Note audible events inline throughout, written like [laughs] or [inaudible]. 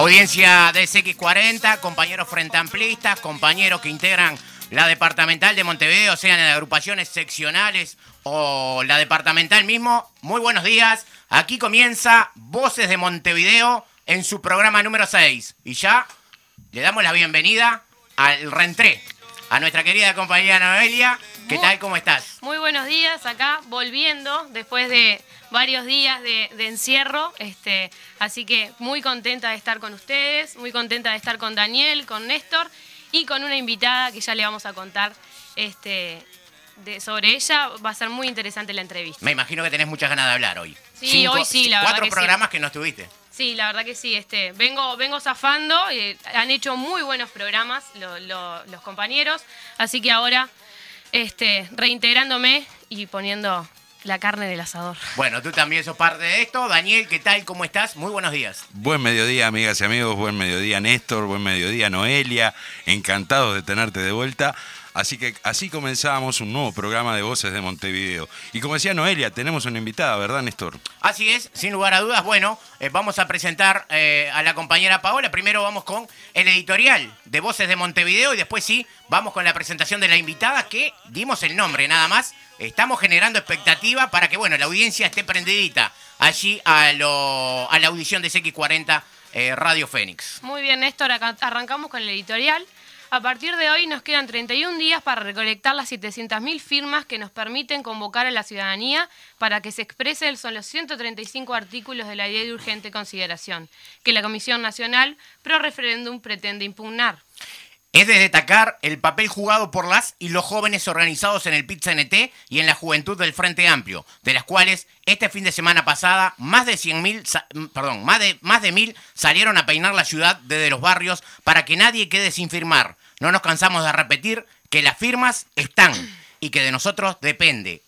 Audiencia de CX40, compañeros frente amplistas, compañeros que integran la departamental de Montevideo, sean en agrupaciones seccionales o la departamental mismo. Muy buenos días. Aquí comienza Voces de Montevideo en su programa número 6. Y ya le damos la bienvenida al reentré, a nuestra querida compañera Noelia. ¿Qué Muy- tal? ¿Cómo estás? Muy buenos días, acá volviendo después de varios días de, de encierro. Este, así que muy contenta de estar con ustedes, muy contenta de estar con Daniel, con Néstor y con una invitada que ya le vamos a contar este, de- sobre ella. Va a ser muy interesante la entrevista. Me imagino que tenés muchas ganas de hablar hoy. Sí, hoy sí, la verdad Cuatro que sí. programas que no estuviste. Sí, la verdad que sí. Este, vengo, vengo zafando. eh, han hecho muy buenos programas lo- lo- los compañeros. Así que ahora, este, reintegrándome y poniendo la carne en el asador. Bueno, tú también sos parte de esto. Daniel, ¿qué tal? ¿Cómo estás? Muy buenos días. Buen mediodía, amigas y amigos. Buen mediodía, Néstor. Buen mediodía, Noelia. Encantados de tenerte de vuelta. Así que así comenzamos un nuevo programa de Voces de Montevideo. Y como decía Noelia, tenemos una invitada, ¿verdad, Néstor? Así es, sin lugar a dudas. Bueno, eh, vamos a presentar eh, a la compañera Paola. Primero vamos con el editorial de Voces de Montevideo y después sí, vamos con la presentación de la invitada que dimos el nombre nada más. Estamos generando expectativa para que, bueno, la audiencia esté prendidita allí a, lo- a la audición de CX40 eh, Radio Fénix. Muy bien, Néstor, acá arrancamos con el editorial. A partir de hoy nos quedan 31 días para recolectar las 700.000 firmas que nos permiten convocar a la ciudadanía para que se expresen son los 135 artículos de la ley de urgente consideración que la Comisión Nacional pro referéndum pretende impugnar. Es de destacar el papel jugado por las y los jóvenes organizados en el Pizza NT y en la juventud del Frente Amplio, de las cuales este fin de semana pasada más de 100.000, sa- mm, perdón, más de más de mil salieron a peinar la ciudad desde los barrios para que nadie quede sin firmar. No nos cansamos de repetir que las firmas están y que de nosotros depende.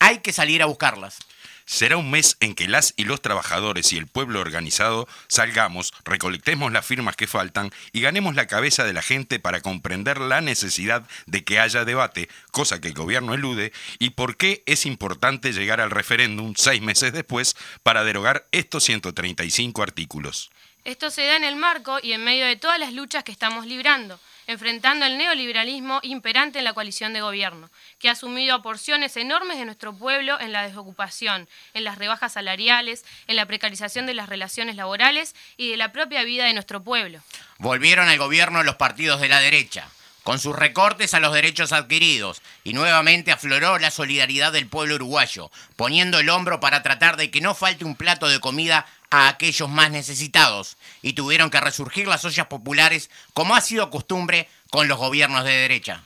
Hay, que salir a buscarlas. Será un mes en que las y los trabajadores y el pueblo organizado salgamos, recolectemos las firmas que faltan y ganemos la cabeza de la gente para comprender la necesidad de que haya debate, cosa que el gobierno elude, y por qué es importante llegar al referéndum seis meses después para derogar estos 135 artículos. Esto se da en el marco y en medio de todas las luchas que estamos librando, enfrentando el neoliberalismo imperante en la coalición de gobierno, que ha asumido porciones enormes de nuestro pueblo en la desocupación, en las rebajas salariales, en la precarización de las relaciones laborales y de la propia vida de nuestro pueblo. Volvieron al gobierno los partidos de la derecha, con sus recortes a los derechos adquiridos, y nuevamente afloró la solidaridad del pueblo uruguayo, poniendo el hombro para tratar de que no falte un plato de comida a aquellos más necesitados, y tuvieron que resurgir las ollas populares como ha sido costumbre con los gobiernos de derecha.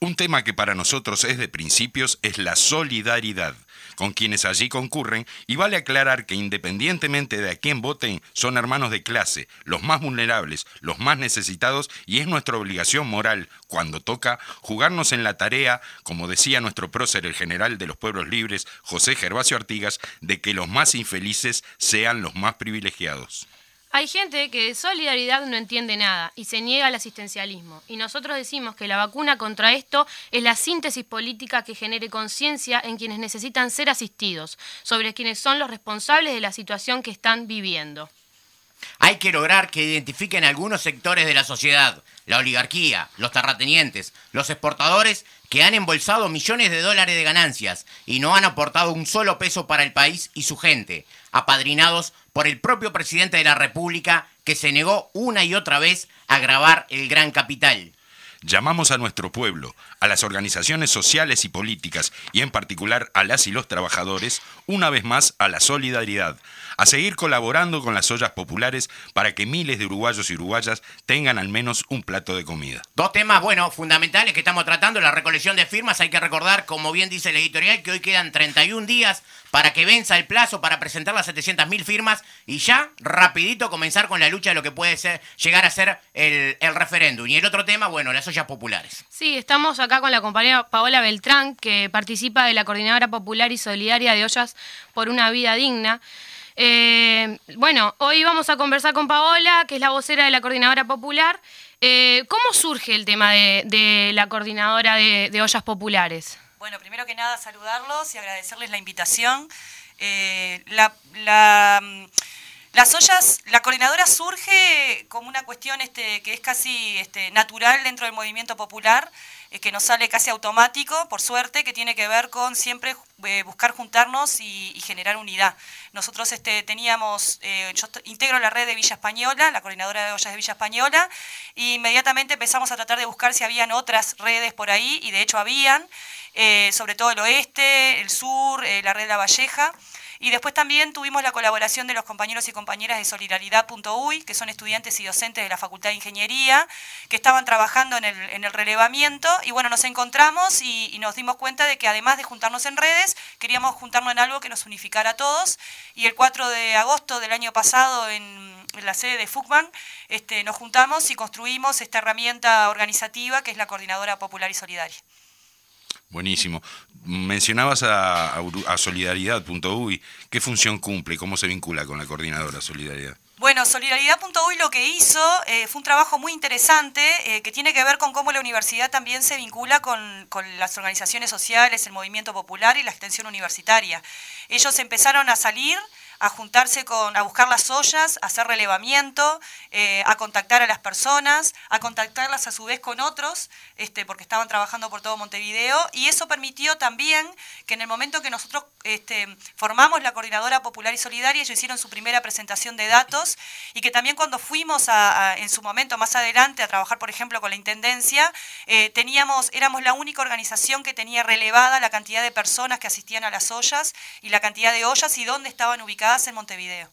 Un tema que para nosotros es de principios es la solidaridad con quienes allí concurren y vale aclarar que independientemente de a quién voten son hermanos de clase, los más vulnerables, los más necesitados y es nuestra obligación moral, cuando toca, jugarnos en la tarea, como decía nuestro prócer el general de los pueblos libres, José Gervasio Artigas, de que los más infelices sean los más privilegiados. Hay gente que de solidaridad no entiende nada y se niega al asistencialismo. Y nosotros decimos que la vacuna contra esto es la síntesis política que genere conciencia en quienes necesitan ser asistidos, sobre quienes son los responsables de la situación que están viviendo. Hay que lograr que identifiquen algunos sectores de la sociedad, la oligarquía, los terratenientes, los exportadores que han embolsado millones de dólares de ganancias y no han aportado un solo peso para el país y su gente, apadrinados por el propio presidente de la República que se negó una y otra vez a grabar el gran capital. Llamamos a nuestro pueblo, a las organizaciones sociales y políticas, y en particular a las y los trabajadores, una vez más a la solidaridad, a seguir colaborando con las ollas populares para que miles de uruguayos y uruguayas tengan al menos un plato de comida. Dos temas, bueno, fundamentales que estamos tratando, la recolección de firmas. Hay que recordar, como bien dice el editorial, que hoy quedan 31 días para que venza el plazo para presentar las 700.000 firmas y ya rapidito comenzar con la lucha de lo que puede ser llegar a ser el, el referéndum. Y el otro tema, bueno, las ollas populares. Sí, estamos acá con la compañera Paola Beltrán, que participa de la Coordinadora Popular y Solidaria de Ollas por una Vida Digna. Eh, bueno, hoy vamos a conversar con Paola, que es la vocera de la Coordinadora Popular. Eh, ¿Cómo surge el tema de, la Coordinadora de, Ollas Populares? Bueno, primero que nada saludarlos y agradecerles la invitación. Eh, la, mm, las ollas, la coordinadora surge como una cuestión este, que es casi este, natural dentro del movimiento popular, que nos sale casi automático, por suerte, que tiene que ver con siempre eh, buscar juntarnos y, generar unidad. Nosotros este, teníamos, eh, yo integro la red de Villa Española, la coordinadora de ollas de Villa Española, y inmediatamente empezamos a tratar de buscar si habían otras redes por ahí, y de hecho habían, eh, sobre todo el oeste, el sur, la red La Valleja. Y después también tuvimos la colaboración de los compañeros y compañeras de Solidaridad.uy, que son estudiantes y docentes de la Facultad de Ingeniería, que estaban trabajando en el, en el relevamiento. Y bueno, nos encontramos y, nos dimos cuenta de que además de juntarnos en redes, queríamos juntarnos en algo que nos unificara a todos. Y el 4 de agosto del año pasado, en, la sede de FUCBAN, este, nos juntamos y construimos esta herramienta organizativa que es la Coordinadora Popular y Solidaria. Buenísimo. Mencionabas a, a solidaridad.uy. ¿Qué función cumple? ¿Cómo se vincula con la coordinadora Solidaridad? Bueno, Solidaridad.uy lo que hizo eh, fue un trabajo muy interesante eh, que tiene que ver con cómo la universidad también se vincula con las organizaciones sociales, el movimiento popular y la extensión universitaria. Ellos empezaron a salir a juntarse con, a buscar las ollas, a hacer relevamiento, eh, a contactar a las personas, a contactarlas a su vez con otros, este, porque estaban trabajando por todo Montevideo, y eso permitió también que en el momento que nosotros este, formamos la Coordinadora Popular y Solidaria, ellos hicieron su primera presentación de datos, y que también cuando fuimos a, en su momento más adelante a trabajar, por ejemplo, con la Intendencia, eh, teníamos, éramos la única organización que tenía relevada la cantidad de personas que asistían a las ollas y la cantidad de ollas y dónde estaban ubicadas en Montevideo.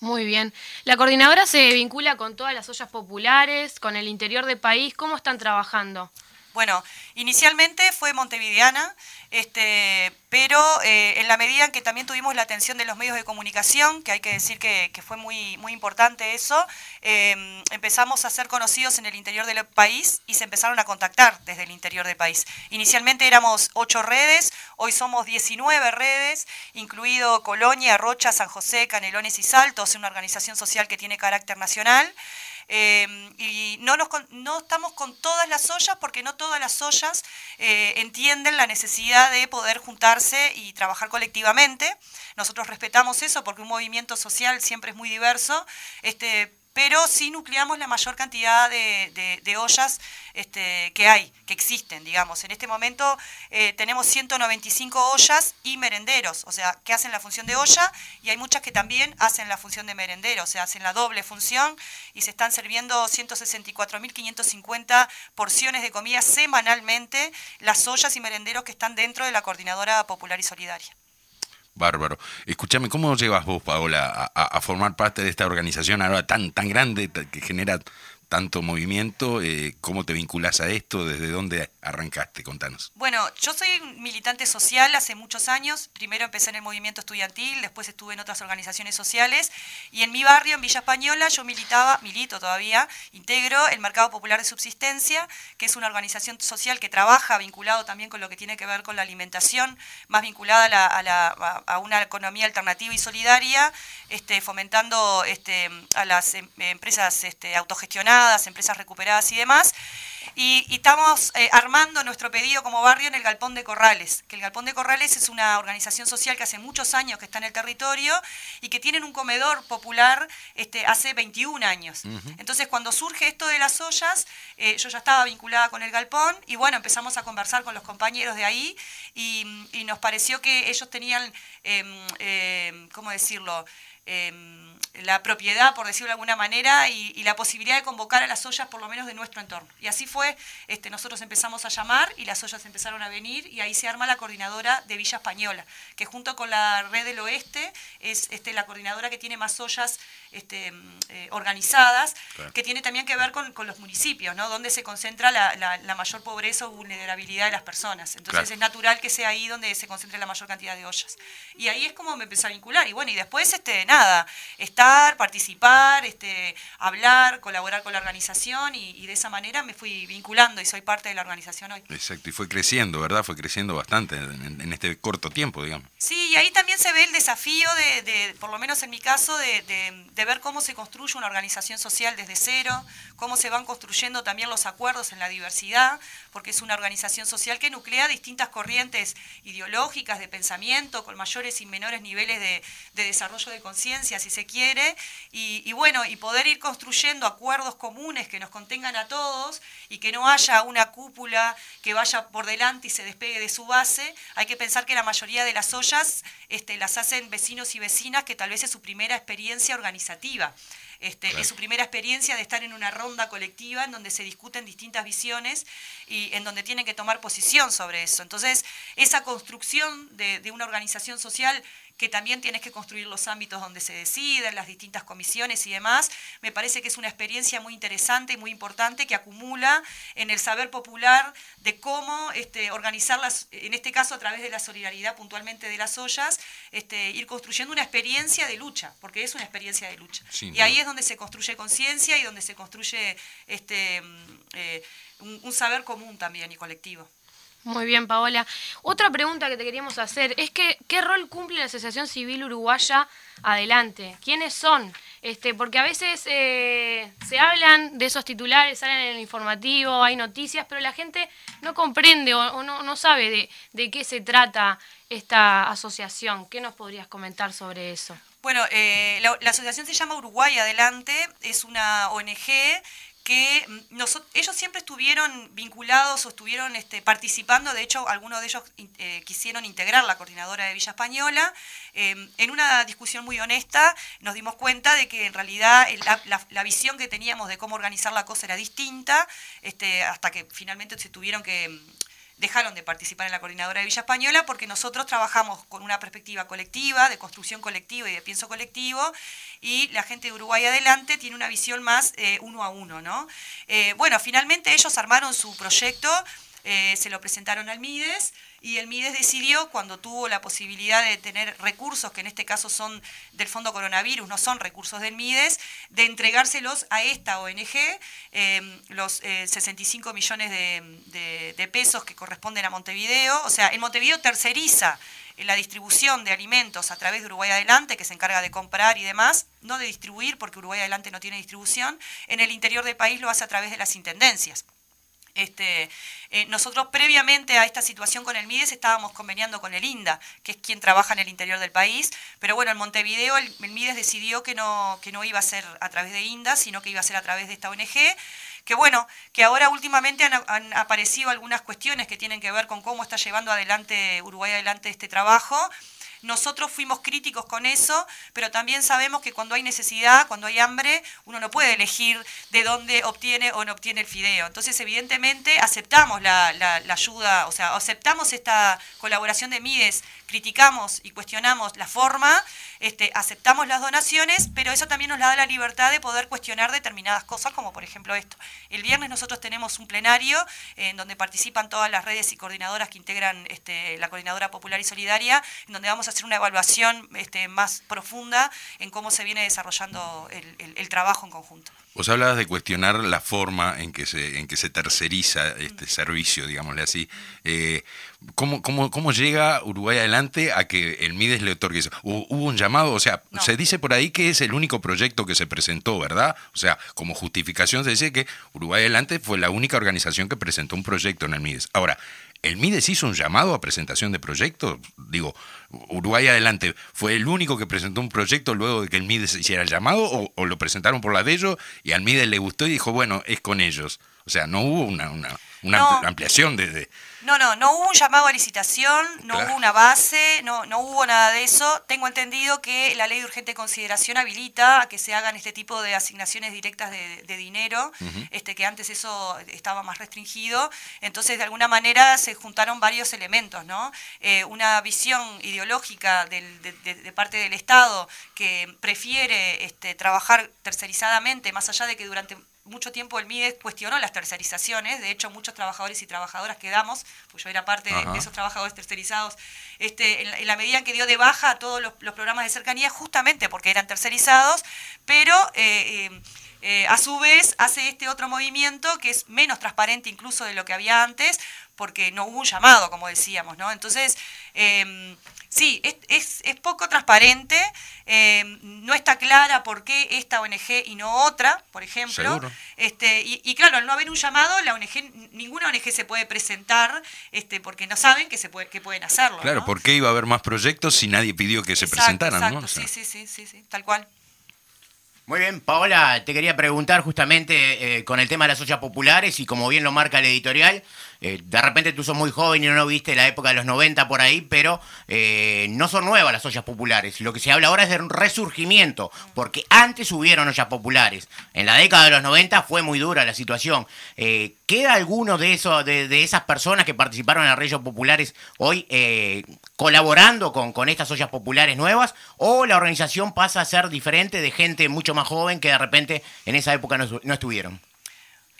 Muy bien. La coordinadora se vincula con todas las ollas populares, con el interior del país. ¿Cómo están trabajando? Bueno, inicialmente fue montevideana, este, pero eh, en la medida en que también tuvimos la atención de los medios de comunicación, que hay que decir que, fue muy, muy importante eso, eh, empezamos a ser conocidos en el interior del país y se empezaron a contactar desde el interior del país. Inicialmente éramos ocho redes, hoy somos 19 redes, incluido Colonia, Rocha, San José, Canelones y Saltos, una organización social que tiene carácter nacional. Eh, y no, no estamos con todas las ollas porque no todas las ollas eh, entienden la necesidad de poder juntarse y trabajar colectivamente. Nosotros respetamos eso porque un movimiento social siempre es muy diverso, este, pero sí nucleamos la mayor cantidad de, ollas este, que hay, que existen, digamos. En este momento eh, tenemos 195 ollas y merenderos, o sea, que hacen la función de olla, y hay muchas que también hacen la función de merendero, o sea, hacen la doble función, y se están sirviendo 164.550 porciones de comida semanalmente, las ollas y merenderos que están dentro de la Coordinadora Popular y Solidaria. Bárbaro. Escúchame, ¿cómo llevas vos, Paola, a, a- formar parte de esta organización ahora tan, tan grande que genera tanto movimiento? Eh, ¿Cómo te vinculas a esto? ¿Desde dónde arrancaste? Contanos. Bueno, yo soy militante social hace muchos años. Primero empecé en el movimiento estudiantil, después estuve en otras organizaciones sociales. Y en mi barrio, en Villa Española, yo militaba, milito todavía, integro el Mercado Popular de Subsistencia, que es una organización social que trabaja vinculado también con lo que tiene que ver con la alimentación, más vinculada a, la- a la- a- a una economía alternativa y solidaria, este, fomentando este, a las em- empresas este, autogestionadas, empresas recuperadas y demás. Y, y estamos eh, armando nuestro pedido como barrio en el Galpón de Corrales, que el Galpón de Corrales es una organización social que hace muchos años que está en el territorio y que tienen un comedor popular este, hace 21 años. Entonces, cuando surge esto de las ollas, eh, yo ya estaba vinculada con el Galpón y bueno, empezamos a conversar con los compañeros de ahí y, y nos pareció que ellos tenían, em, em, ¿cómo decirlo? La propiedad, por decirlo de alguna manera, y, la posibilidad de convocar a las ollas por lo menos de nuestro entorno. Y así fue, este, nosotros empezamos a llamar y las ollas empezaron a venir y ahí se arma la coordinadora de Villa Española, que junto con la Red del Oeste es este, la coordinadora que tiene más ollas este, eh, organizadas, que tiene también que ver con, los municipios, ¿no? donde se concentra la, mayor pobreza o vulnerabilidad de las personas. Entonces es natural que sea ahí donde se concentre la mayor cantidad de ollas. Y ahí es como me empecé a vincular. Y bueno, y después, este, nada, estar, participar, este, hablar, colaborar con la organización y, de esa manera me fui vinculando y soy parte de la organización hoy. Exacto, y fue creciendo, ¿verdad? Fue creciendo bastante en, este corto tiempo, digamos. Sí, y ahí también se ve el desafío de, por lo menos en mi caso, de de ver cómo se construye una organización social desde cero, cómo se van construyendo también los acuerdos en la diversidad, porque es una organización social que nuclea distintas corrientes ideológicas de pensamiento, con mayores y menores niveles de, desarrollo de conciencia, si se quiere, y, bueno, y poder ir construyendo acuerdos comunes que nos contengan a todos y que no haya una cúpula que vaya por delante y se despegue de su base. Hay que pensar que la mayoría de las ollas este, las hacen vecinos y vecinas, que tal vez es su primera experiencia organizativa este, es su primera experiencia de estar en una ronda colectiva en donde se discuten distintas visiones y en donde tienen que tomar posición sobre eso. Entonces, esa construcción de una organización social que también tienes que construir los ámbitos donde se deciden, las distintas comisiones y demás. Me parece que es una experiencia muy interesante y muy importante que acumula en el saber popular de cómo este, organizarlas, en este caso a través de la solidaridad puntualmente de las ollas, este, ir construyendo una experiencia de lucha, porque es una experiencia de lucha. y ahí es donde se construye conciencia y donde se construye este, mm, eh, un saber común también y colectivo. Muy bien, Paola. Otra pregunta que te queríamos hacer es que ¿qué rol cumple la Asociación Civil Uruguaya adelante? ¿Quiénes son? Este, porque a veces eh, se hablan de esos titulares, salen en el informativo, hay noticias, pero la gente no comprende o, no, sabe de, de, qué se trata esta asociación. ¿Qué nos podrías comentar sobre eso? Bueno, eh, la, la asociación se llama Uruguay Adelante, es una ONG que mm, ellos siempre estuvieron vinculados o estuvieron este, participando, de hecho algunos de ellos eh, quisieron integrar la coordinadora de Villa Española. Em, en una discusión muy honesta nos dimos cuenta de que en realidad la, visión que teníamos de cómo organizar la cosa era distinta, este, hasta que finalmente se tuvieron que dejaron de participar en la coordinadora de Villa Española porque nosotros trabajamos con una perspectiva colectiva, de construcción colectiva y de pienso colectivo, y la gente de Uruguay Adelante tiene una visión más eh, uno a uno, ¿no? Eh, bueno, finalmente ellos armaron su proyecto, eh, se lo presentaron al MIDES, y el MIDES decidió, cuando tuvo la posibilidad de tener recursos, que en este caso son del Fondo Coronavirus, no son recursos del MIDES, de entregárselos a esta ONG, em, los 65 eh, millones de, pesos que corresponden a Montevideo. O sea, en Montevideo terceriza la distribución de alimentos a través de Uruguay Adelante, que se encarga de comprar y demás, no de distribuir, porque Uruguay Adelante no tiene distribución, en el interior del país lo hace a través de las intendencias. Este, eh, nosotros previamente a esta situación con el MIDES estábamos conveniando con el INDA, que es quien trabaja en el interior del país, pero bueno, en Montevideo el, MIDES decidió que no, que no iba a ser a través de INDA, sino que iba a ser a través de esta ONG, que bueno, que ahora últimamente han, han aparecido algunas cuestiones que tienen que ver con cómo está llevando adelante Uruguay adelante este trabajo, nosotros fuimos críticos con eso, pero también sabemos que cuando hay necesidad, cuando hay hambre, uno no puede elegir de dónde obtiene o no obtiene el fideo. Entonces, evidentemente, aceptamos la, ayuda, o sea, aceptamos esta colaboración de MIDES, criticamos y cuestionamos la forma, este, aceptamos las donaciones, pero eso también nos da la libertad de poder cuestionar determinadas cosas, como por ejemplo esto. El viernes nosotros tenemos un plenario en donde participan todas las redes y coordinadoras que integran este, la Coordinadora Popular y Solidaria, en donde vamos a hacer una evaluación este, más profunda en cómo se viene desarrollando el, trabajo en conjunto. Vos hablabas de cuestionar la forma en que se, en que se terceriza este servicio, digámosle así. Eh, ¿cómo, cómo, cómo, llega Uruguay adelante a que el MIDES le otorgue eso? ¿Hubo un llamado? O sea, se dice por ahí que es el único proyecto que se presentó, ¿verdad? O sea, como justificación se dice que Uruguay adelante fue la única organización que presentó un proyecto en el MIDES. Ahora, ¿El MIDES hizo un llamado a presentación de proyectos? Digo, Uruguay Adelante, ¿fue el único que presentó un proyecto luego de que el MIDES hiciera el llamado o, lo presentaron por la de ellos y al MIDES le gustó y dijo, bueno, es con ellos? O O sea, no hubo una, una, una No. ampliación de, de- No, no, no hubo un llamado a licitación, no Claro. hubo una base, no, no hubo nada de eso. Tengo entendido que la ley de urgente consideración habilita a que se hagan este tipo de asignaciones directas de, de dinero, este, que antes eso estaba más restringido. Entonces, de alguna manera se juntaron varios elementos, ¿no? Eh, una visión ideológica del- de, de- de parte del Estado que prefiere este, trabajar tercerizadamente, más allá de que durante mucho tiempo el MIDES cuestionó las tercerizaciones, de hecho muchos trabajadores y trabajadoras quedamos, pues yo era parte de, Ajá. de esos trabajadores tercerizados, este, en, la, en la medida en que dio de baja a todos los, los programas de cercanía, justamente porque eran tercerizados, pero eh, eh, eh, a su vez hace este otro movimiento que es menos transparente incluso de lo que había antes, porque no hubo un llamado, como decíamos, ¿no? Entonces, eh, sí, es, es- es poco transparente, eh, no está clara por qué esta ONG y no otra, por ejemplo. Seguro. Este, y, y claro, al no haber un llamado, la ONG, ninguna ONG se puede presentar este, porque no saben que, se puede, que pueden hacerlo. Claro, ¿no? ¿por qué iba a haber más proyectos si nadie pidió que se Exacto, presentaran? exacto, ¿no? O sea, sí, sí, sí, sí, sí, tal cual. Muy bien, Paola, te quería preguntar justamente eh, con el tema de las ollas populares y como bien lo marca el editorial, eh, de repente tú sos muy joven y no viste la época de los 90 por ahí, pero eh, no son nuevas las ollas populares. Lo que se habla ahora es de un resurgimiento, porque antes hubieron ollas populares. En la década de los 90 fue muy dura la situación. Eh, ¿Queda alguno de, eso, de, esas personas que participaron en las ollas populares hoy eh, colaborando con, con estas ollas populares nuevas? ¿O la organización pasa a ser diferente de gente mucho más joven que de repente en esa época no estuvieron?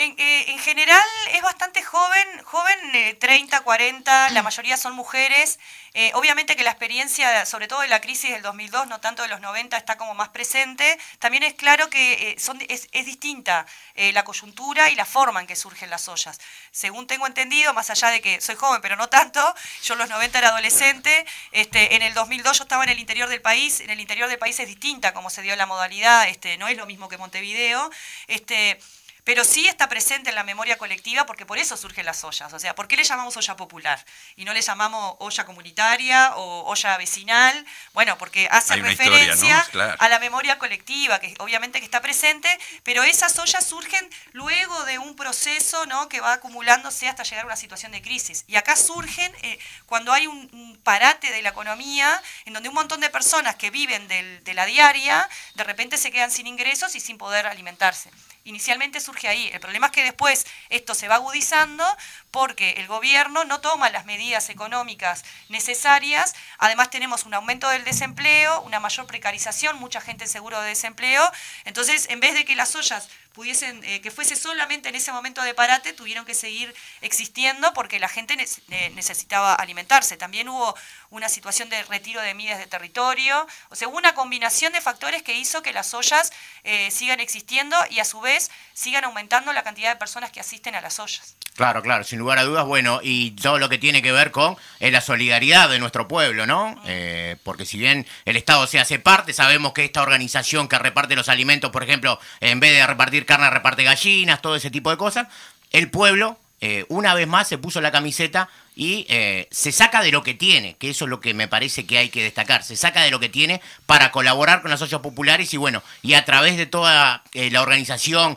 En, eh, en general es bastante joven, joven eh, 30, 40, la mayoría son mujeres. Eh, obviamente que la experiencia, sobre todo de la crisis del 2002, no tanto de los 90, está como más presente. También es claro que eh, es, distinta la coyuntura y la forma en que surgen las ollas. Según tengo entendido, más allá de que soy joven, pero no tanto, yo en los 90 era adolescente, este, en el 2002 yo estaba en el interior del país, en el interior del país es distinta como se dio la modalidad, este, no es lo mismo que Montevideo. Este, pero sí está presente en la memoria colectiva porque por eso surgen las ollas. O sea, ¿por qué le llamamos olla popular? Y no le llamamos olla comunitaria o olla vecinal. Bueno, porque hace historia, referencia ¿no? Claro. a la memoria colectiva, que obviamente que está presente, pero esas ollas surgen luego de un proceso ¿no? que va acumulándose hasta llegar a una situación de crisis. Y acá surgen eh, cuando hay un, un parate de la economía, en donde un montón de personas que viven del- de la diaria, de repente se quedan sin ingresos y sin poder alimentarse. Inicialmente surge ahí. El problema es que después esto se va agudizando porque el gobierno no toma las medidas económicas necesarias. Además tenemos un aumento del desempleo, una mayor precarización, mucha gente en seguro de desempleo. Entonces, en vez de que las ollas pudiesen, eh, que fuese solamente en ese momento de parate, tuvieron que seguir existiendo porque la gente ne- necesitaba alimentarse. También hubo una situación de retiro de mides de territorio, o sea, hubo una combinación de factores que hizo que las ollas eh, sigan existiendo y a su vez sigan aumentando la cantidad de personas que asisten a las ollas. Claro, claro, sin lugar a dudas, bueno, y todo lo que tiene que ver con eh, la solidaridad de nuestro pueblo, ¿no? Eh, porque si bien el Estado se hace parte, sabemos que esta organización que reparte los alimentos, por ejemplo, en vez de repartir carne, reparte gallinas, todo ese tipo de cosas, el pueblo, eh, una vez más, se puso la camiseta y eh, se saca de lo que tiene, que eso es lo que me parece que hay que destacar, se saca de lo que tiene para colaborar con las ollas populares y bueno, y a través de toda eh, la organización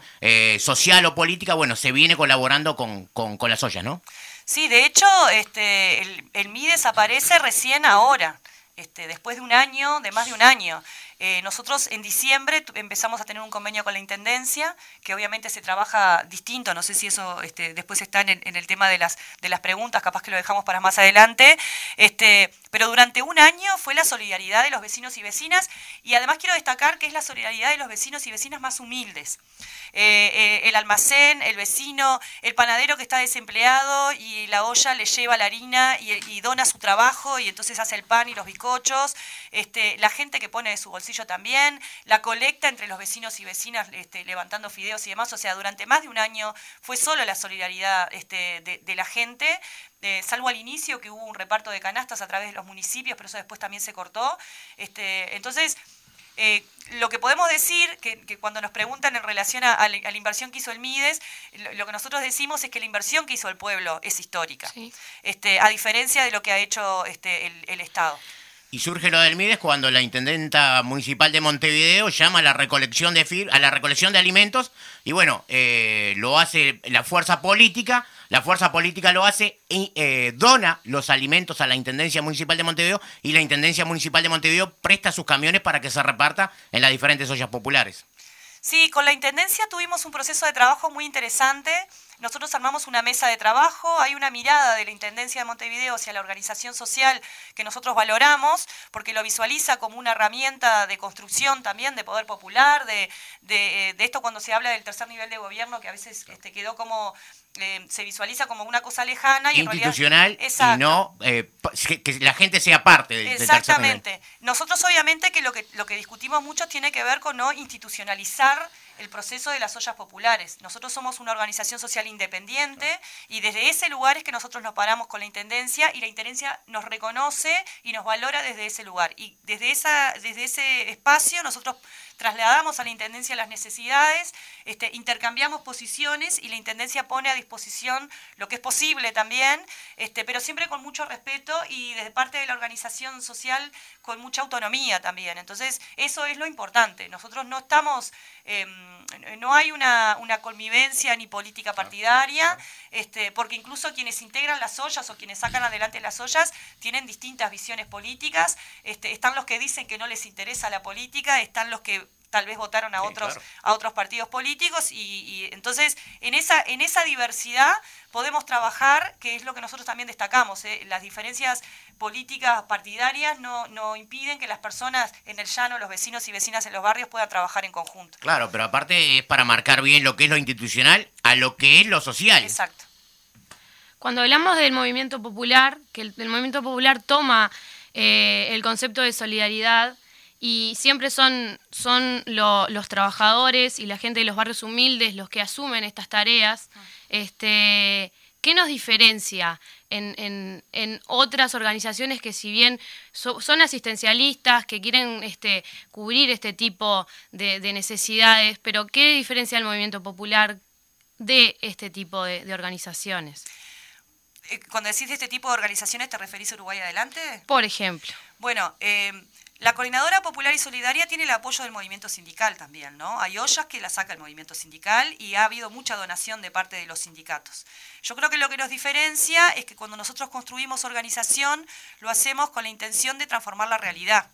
social o política, bueno, se viene colaborando con, con, con las ollas, ¿no? Sí, de hecho, este, el, el MIDES aparece recién ahora, este, después de un año, de más de un año. Eh, nosotros en diciembre empezamos a tener un convenio con la Intendencia, que obviamente se trabaja distinto, no sé si eso este, después está en el tema de las, de las preguntas, capaz que lo dejamos para más adelante, este, pero durante un año fue la solidaridad de los vecinos y vecinas, y además quiero destacar que es la solidaridad de los vecinos y vecinas más humildes. Eh, eh, el almacén, el vecino, el panadero que está desempleado y la olla le lleva la harina y, y dona su trabajo y entonces hace el pan y los bizcochos, este, la gente que pone de su bolsillo también, la colecta entre los vecinos y vecinas este, levantando fideos y demás, o sea, durante más de un año fue solo la solidaridad este, de, de la gente, eh, salvo al inicio que hubo un reparto de canastas a través de los municipios, pero eso después también se cortó. Este, entonces, eh, lo que podemos decir, que, que cuando nos preguntan en relación a, la, a la inversión que hizo el MIDES, lo, lo que nosotros decimos es que la inversión que hizo el pueblo es histórica, Sí. este, a diferencia de lo que ha hecho este, el, el Estado. Y surge lo del MIDES cuando la intendenta municipal de Montevideo llama a la recolección de fir a la recolección de alimentos y bueno, eh, lo hace la fuerza política, la fuerza política lo hace y eh, dona los alimentos a la Intendencia Municipal de Montevideo y la Intendencia Municipal de Montevideo presta sus camiones para que se reparta en las diferentes ollas populares. Sí, con la Intendencia tuvimos un proceso de trabajo muy interesante. Nosotros armamos una mesa de trabajo, hay una mirada de la Intendencia de Montevideo hacia la organización social que nosotros valoramos, porque lo visualiza como una herramienta de construcción también de poder popular, de, de, eh, esto cuando se habla del tercer nivel de gobierno, que a veces este, quedó como eh, se visualiza como una cosa lejana y institucional y no eh, que, la gente sea parte de exactamente. nosotros obviamente que lo que lo que discutimos mucho tiene que ver con no institucionalizar el proceso de las ollas populares. Nosotros somos una organización social independiente y desde ese lugar es que nosotros nos paramos con la Intendencia y la Intendencia nos reconoce y nos valora desde ese lugar. Y desde, esa, desde ese espacio nosotros trasladamos a la Intendencia las necesidades, este, intercambiamos posiciones y la Intendencia pone a disposición lo que es posible también, este, pero siempre con mucho respeto y desde parte de la organización social con mucha autonomía también. Entonces, eso es lo importante. Nosotros no estamos, em, no hay una, una, convivencia ni política partidaria, este, porque incluso quienes integran las ollas o quienes sacan adelante las ollas tienen distintas visiones políticas. Este, están los que dicen que no les interesa la política, están los que tal vez votaron a otros a otros partidos políticos y, entonces en esa en esa diversidad podemos trabajar que es lo que nosotros también destacamos ¿eh? las diferencias políticas partidarias no, no impiden que las personas en el llano los vecinos y vecinas en los barrios puedan trabajar en conjunto. Claro pero aparte es para marcar bien lo que es lo institucional a lo que es lo social. Exacto. Cuando hablamos del movimiento popular que el, movimiento popular toma eh, el concepto de solidaridad y siempre son, son los trabajadores y la gente de los barrios humildes los que asumen estas tareas. Este, ¿Qué nos diferencia en, en, otras organizaciones que si bien son asistencialistas, que quieren este, cubrir este tipo de, necesidades, pero qué diferencia el movimiento popular de este tipo de, organizaciones? Eh, cuando decís de este tipo de organizaciones, ¿te referís a Uruguay Adelante? Por ejemplo. Bueno, eh, la Coordinadora Popular y Solidaria tiene el apoyo del movimiento sindical también, ¿no? Hay ollas que la saca el movimiento sindical y ha habido mucha donación de parte de los sindicatos. Yo creo que lo que nos diferencia es que cuando nosotros construimos organización, lo hacemos con la intención de transformar la realidad.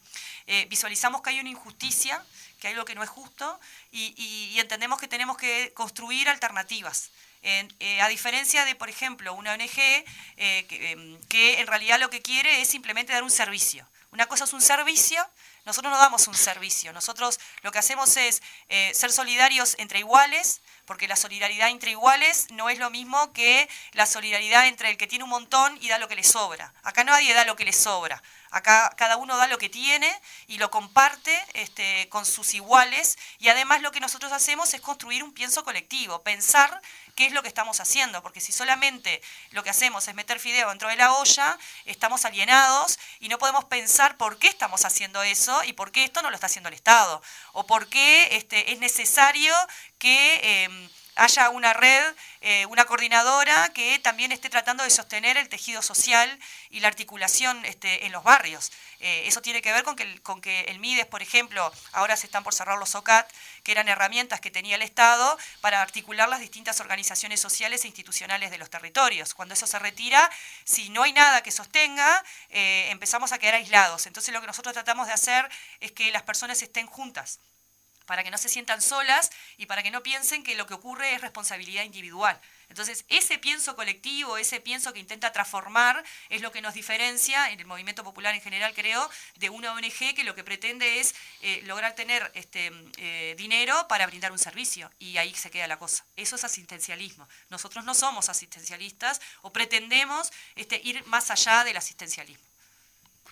Eh, visualizamos que hay una injusticia, que hay algo que no es justo y, entendemos que tenemos que construir alternativas. Eh, a diferencia de, por ejemplo, una ONG eh, em, que en realidad lo que quiere es simplemente dar un servicio. Una cosa es un servicio, nosotros no damos un servicio, nosotros lo que hacemos es eh, ser solidarios entre iguales, porque la solidaridad entre iguales no es lo mismo que la solidaridad entre el que tiene un montón y da lo que le sobra. Acá nadie da lo que le sobra. Acá cada uno da lo que tiene y lo comparte este, con sus iguales y además lo que nosotros hacemos es construir un pienso colectivo, pensar qué es lo que estamos haciendo, porque si solamente lo que hacemos es meter fideo dentro de la olla, estamos alienados y no podemos pensar por qué estamos haciendo eso y por qué esto no lo está haciendo el Estado, o por qué este, es necesario que... Em, haya una red, eh, una coordinadora que también esté tratando de sostener el tejido social y la articulación este, en los barrios. Eh, eso tiene que ver con que, el, con que el MIDES, por ejemplo, ahora se están por cerrar los OCAT, que eran herramientas que tenía el Estado para articular las distintas organizaciones sociales e institucionales de los territorios. Cuando eso se retira, si no hay nada que sostenga, eh, empezamos a quedar aislados. Entonces lo que nosotros tratamos de hacer es que las personas estén juntas para que no se sientan solas y para que no piensen que lo que ocurre es responsabilidad individual. Entonces, ese pienso colectivo, ese pienso que intenta transformar, es lo que nos diferencia, en el movimiento popular en general creo, de una ONG que lo que pretende es eh, lograr tener este, eh, dinero para brindar un servicio. Y ahí se queda la cosa. Eso es asistencialismo. Nosotros no somos asistencialistas o pretendemos este, ir más allá del asistencialismo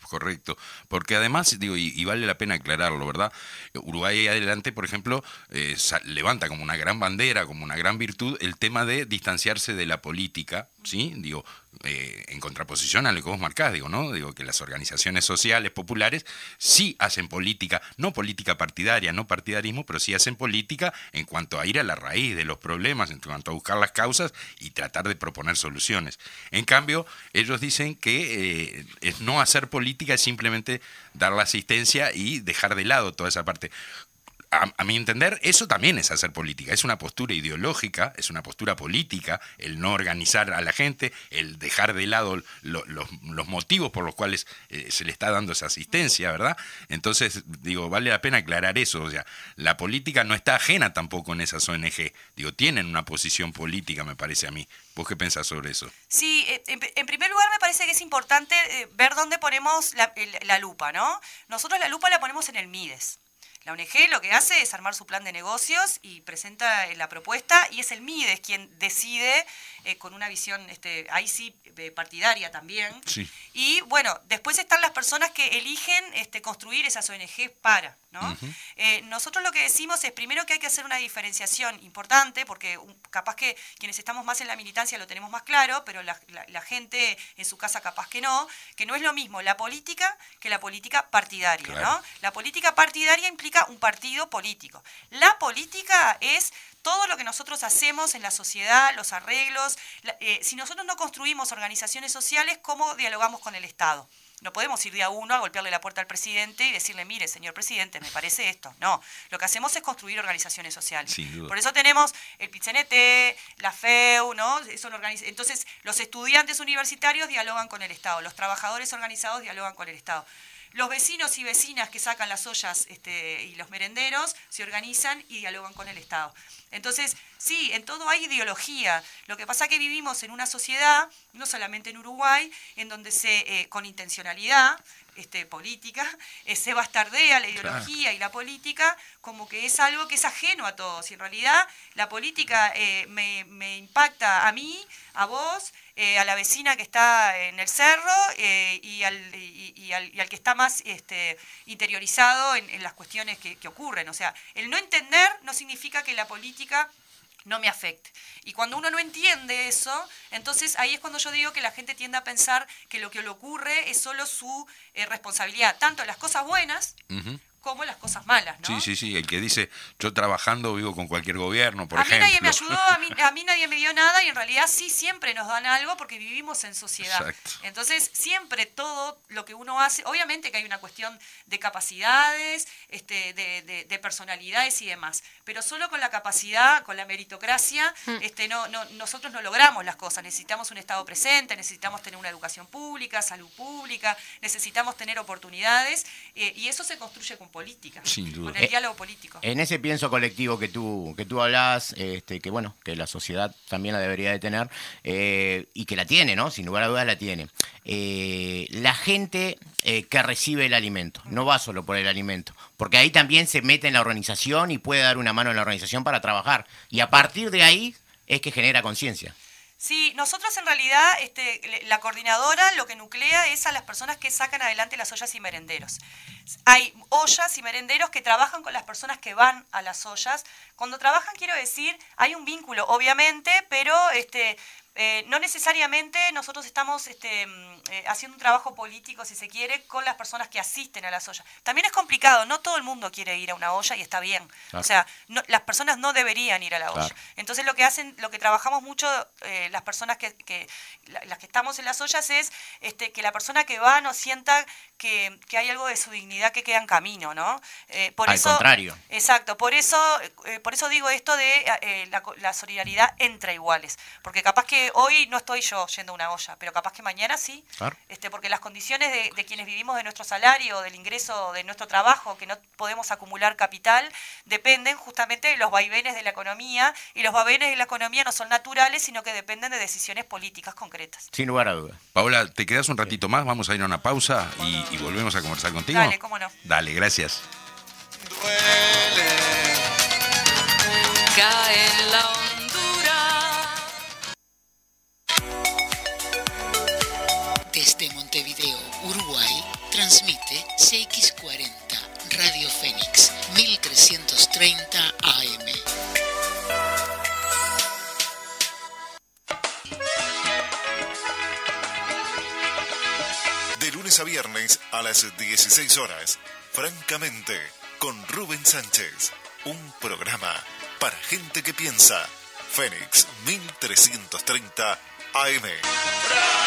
correcto. Porque además, digo, y, vale la pena aclararlo, ¿verdad? Uruguay adelante, por ejemplo, eh, levanta como una gran bandera, como una gran virtud, el tema de distanciarse de la política, ¿sí? Digo, eh, en contraposición a lo que vos marcás, digo, ¿no? Digo que las organizaciones sociales populares sí hacen política, no política partidaria, no partidarismo, pero sí hacen política en cuanto a ir a la raíz de los problemas, en cuanto a buscar las causas y tratar de proponer soluciones. En cambio, ellos dicen que eh, es no hacer política es simplemente dar la asistencia y dejar de lado toda esa parte a, mi entender, eso también es hacer política. Es una postura ideológica, es una postura política, el no organizar a la gente, el dejar de lado los motivos por los cuales eh, se le está dando esa asistencia, ¿verdad? Entonces, digo, vale la pena aclarar eso. O sea, la política no está ajena tampoco en esas ONG. Digo, tienen una posición política, me parece a mí. ¿Vos qué pensás sobre eso? Sí, eh, en, primer lugar me parece que es importante eh, ver dónde ponemos la, la lupa, ¿no? Nosotros la lupa la ponemos en el MIDES. La ONG lo que hace es armar su plan de negocios y presenta la propuesta y es el MIDES quien decide eh, con una visión, este, ahí sí, eh, partidaria también. Y bueno, después están las personas que eligen este, construir esas ONG para, ¿no? Eh, nosotros lo que decimos es primero que hay que hacer una diferenciación importante, porque capaz que quienes estamos más en la militancia lo tenemos más claro, pero la, gente en su casa capaz que no, que no es lo mismo la política que la política partidaria, ¿no? La política partidaria implica un partido político. La política es todo lo que nosotros hacemos en la sociedad, los arreglos, eh, si nosotros no construimos organizaciones sociales, ¿cómo dialogamos con el Estado? No podemos ir de a uno a golpearle la puerta al presidente y decirle, mire, señor presidente, me parece esto. No, lo que hacemos es construir organizaciones sociales. Por eso tenemos el PITCNT, la FEU, ¿no? Son Entonces, los estudiantes universitarios dialogan con el Estado, los trabajadores organizados dialogan con el Estado. Los vecinos y vecinas que sacan las ollas este, y los merenderos se organizan y dialogan con el Estado. Entonces, sí, en todo hay ideología. Lo que pasa es que vivimos en una sociedad, no solamente en Uruguay, en donde se, eh, con intencionalidad, este, política, eh, se bastardea la ideología y la política como que es algo que es ajeno a todos. Y en realidad la política eh, me, impacta a mí, a vos, eh, a la vecina que está en el cerro y al, y, al, que está más este, interiorizado en, las cuestiones que, que ocurren. O sea, el no entender no significa que la política no me afecte. Y cuando uno no entiende eso, entonces ahí es cuando yo digo que la gente tiende a pensar que lo que le ocurre es solo su eh, responsabilidad, tanto las cosas buenas como las cosas malas, ¿no? Sí, sí, sí, el que dice, yo trabajando vivo con cualquier gobierno, por ejemplo. A mí nadie me ayudó, a mí, [laughs] nadie me dio nada y en realidad sí siempre nos dan algo porque vivimos en sociedad. Entonces, siempre todo lo que uno hace, obviamente que hay una cuestión de capacidades, este, de, personalidades y demás, pero solo con la capacidad, con la meritocracia, mm. este, no, no, nosotros no logramos las cosas. Necesitamos un Estado presente, necesitamos tener una educación pública, salud pública, necesitamos tener oportunidades eh, y eso se construye con política, con el diálogo político. En ese pienso colectivo que tú, que tú hablas, este, que bueno, que la sociedad también la debería de tener, eh, y que la tiene, ¿no? Sin lugar a dudas la tiene. Eh, la gente eh, que recibe el alimento, no va solo por el alimento, porque ahí también se mete en la organización y puede dar una mano en la organización para trabajar. Y a partir de ahí es que genera conciencia. Sí, nosotros en realidad, este, la coordinadora lo que nuclea es a las personas que sacan adelante las ollas y merenderos. Hay ollas y merenderos que trabajan con las personas que van a las ollas. Cuando trabajan, quiero decir, hay un vínculo, obviamente, pero este, eh, no necesariamente nosotros estamos este, mm, eh, haciendo un trabajo político, si se quiere, con las personas que asisten a las ollas. También es complicado, no todo el mundo quiere ir a una olla y está bien. O sea, las personas no deberían ir a la olla. Entonces lo que hacen, lo que trabajamos mucho eh, las personas que, las que estamos en las ollas es este, que la persona que va no sienta que, hay algo de su dignidad que queda en camino, ¿no? por Al contrario. Exacto, por eso, por eso digo esto de la, la solidaridad entre iguales, porque capaz que hoy no estoy yo yendo a una olla, pero capaz que mañana sí, este, porque las condiciones de, quienes vivimos de nuestro salario, del ingreso de nuestro trabajo, que no podemos acumular capital, dependen justamente de los vaivenes de la economía, y los vaivenes de la economía no son naturales, sino que dependen de decisiones políticas concretas. Sin lugar a dudas. Paola, ¿te quedas un ratito más? Vamos a ir a una pausa y, volvemos a conversar contigo. Dale, cómo no. Dale, gracias. Cae la Montevideo, Uruguay, transmite CX40 Radio Fénix 1330 AM. De lunes a viernes a las 16 horas, francamente, con Rubén Sánchez, un programa para gente que piensa. Fénix 1330 AM.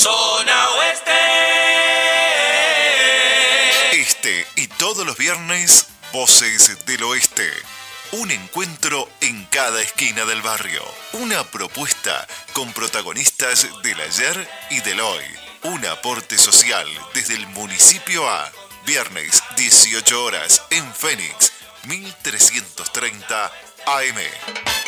Zona Oeste. Este y todos los viernes, Voces del Oeste. Un encuentro en cada esquina del barrio. Una propuesta con protagonistas del ayer y del hoy. Un aporte social desde el municipio a viernes 18 horas en Fénix 1330 AM.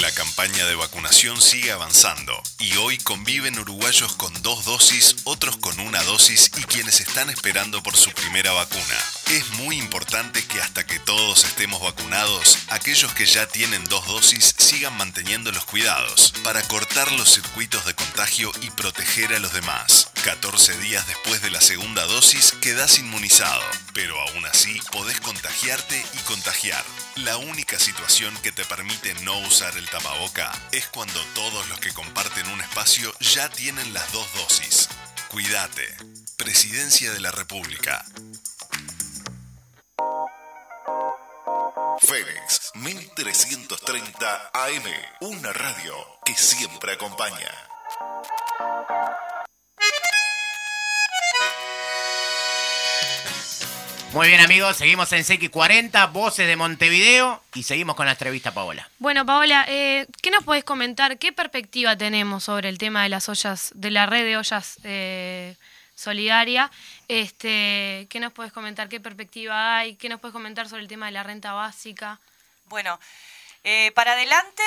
La campaña de vacunación sigue avanzando y hoy conviven uruguayos con dos dosis, otros con una dosis y quienes están esperando por su primera vacuna. Es muy importante que hasta que todos estemos vacunados, aquellos que ya tienen dos dosis sigan manteniendo los cuidados para cortar los circuitos de contagio y proteger a los demás. 14 días después de la segunda dosis quedas inmunizado, pero aún así podés contagiarte y contagiar. La única situación que te permite no usar el tapaboca es cuando todos los que comparten un espacio ya tienen las dos dosis. Cuídate. Presidencia de la República. Fénix 1330 AM. Una radio que siempre acompaña. Muy bien amigos, seguimos en CX40, Voces de Montevideo y seguimos con la entrevista Paola. Bueno, Paola, eh, ¿qué nos podés comentar? ¿Qué perspectiva tenemos sobre el tema de las ollas, de la red de ollas eh, solidaria? Este, ¿Qué nos podés comentar? ¿Qué perspectiva hay? ¿Qué nos puedes comentar sobre el tema de la renta básica? Bueno, eh, para adelante,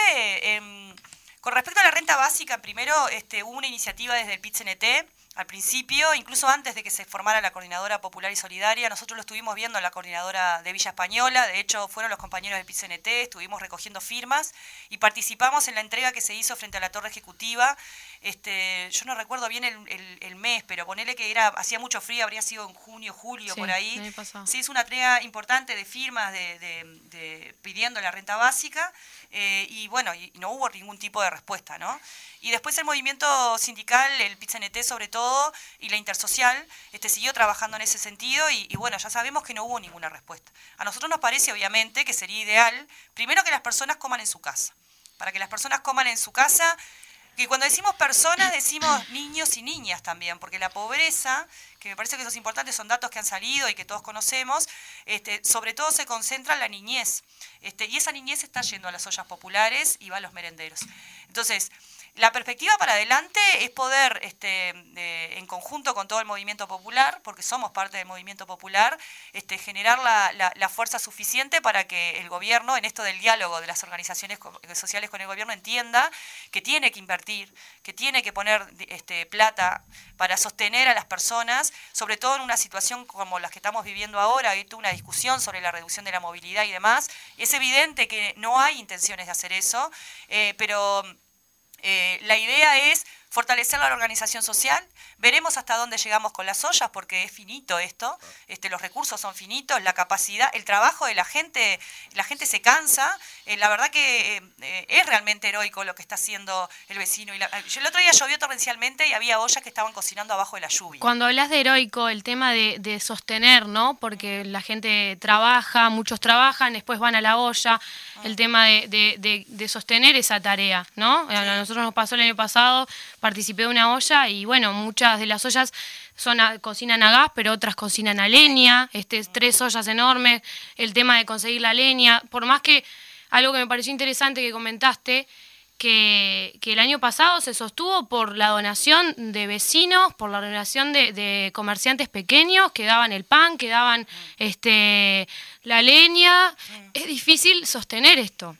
em, con respecto a la renta básica, primero este, hubo una iniciativa desde el PIT-CNT al principio, incluso antes de que se formara la Coordinadora Popular y Solidaria, nosotros lo estuvimos viendo en la Coordinadora de Villa Española, de hecho fueron los compañeros del PCNT, estuvimos recogiendo firmas y participamos en la entrega que se hizo frente a la Torre Ejecutiva. Este, yo no recuerdo bien el, mes, pero ponele que era hacía mucho frío, habría sido en junio, julio, por ahí. Se hizo una entrega importante de firmas de, pidiendo la renta básica eh, y bueno, y no hubo ningún tipo de respuesta, ¿no? Y después el movimiento sindical, el PITCNT sobre todo, y la intersocial, este, siguió trabajando en ese sentido y, bueno, ya sabemos que no hubo ninguna respuesta. A nosotros nos parece, obviamente, que sería ideal, primero que las personas coman en su casa. Para que las personas coman en su casa, que cuando decimos personas decimos niños y niñas también, porque la pobreza, que me parece que eso es importante, son datos que han salido y que todos conocemos, este, sobre todo se concentra en la niñez. Este, y esa niñez está yendo a las ollas populares y va a los merenderos. Entonces, la perspectiva para adelante es poder, este, en conjunto con todo el movimiento popular, porque somos parte del movimiento popular, este, generar la, fuerza suficiente para que el gobierno, en esto del diálogo de las organizaciones sociales con el gobierno, entienda que tiene que invertir, que tiene que poner este, plata para sostener a las personas, sobre todo en una situación como la que estamos viviendo ahora, hay una discusión sobre la reducción de la movilidad y demás. Es evidente que no hay intenciones de hacer eso, eh, pero eh, la idea es fortalecer la organización social. Veremos hasta dónde llegamos con las ollas, porque es finito esto, este, los recursos son finitos, la capacidad, el trabajo de la gente, la gente se cansa. Eh, la verdad que eh, es realmente heroico lo que está haciendo el vecino. Y el otro día llovió torrencialmente y había ollas que estaban cocinando abajo de la lluvia. Cuando hablas de heroico, el tema de, sostener, ¿no? Porque la gente trabaja, muchos trabajan, después van a la olla, el tema de, sostener esa tarea, ¿no? A nosotros nos pasó el año pasado participé de una olla y bueno, muchas de las ollas son cocinan a gas, pero otras cocinan a leña, este, tres ollas enormes, el tema de conseguir la leña, por más que algo que me pareció interesante que comentaste, que, que, el año pasado se sostuvo por la donación de vecinos, por la donación de, de, comerciantes pequeños que daban el pan, que daban este, la leña. Es difícil sostener esto.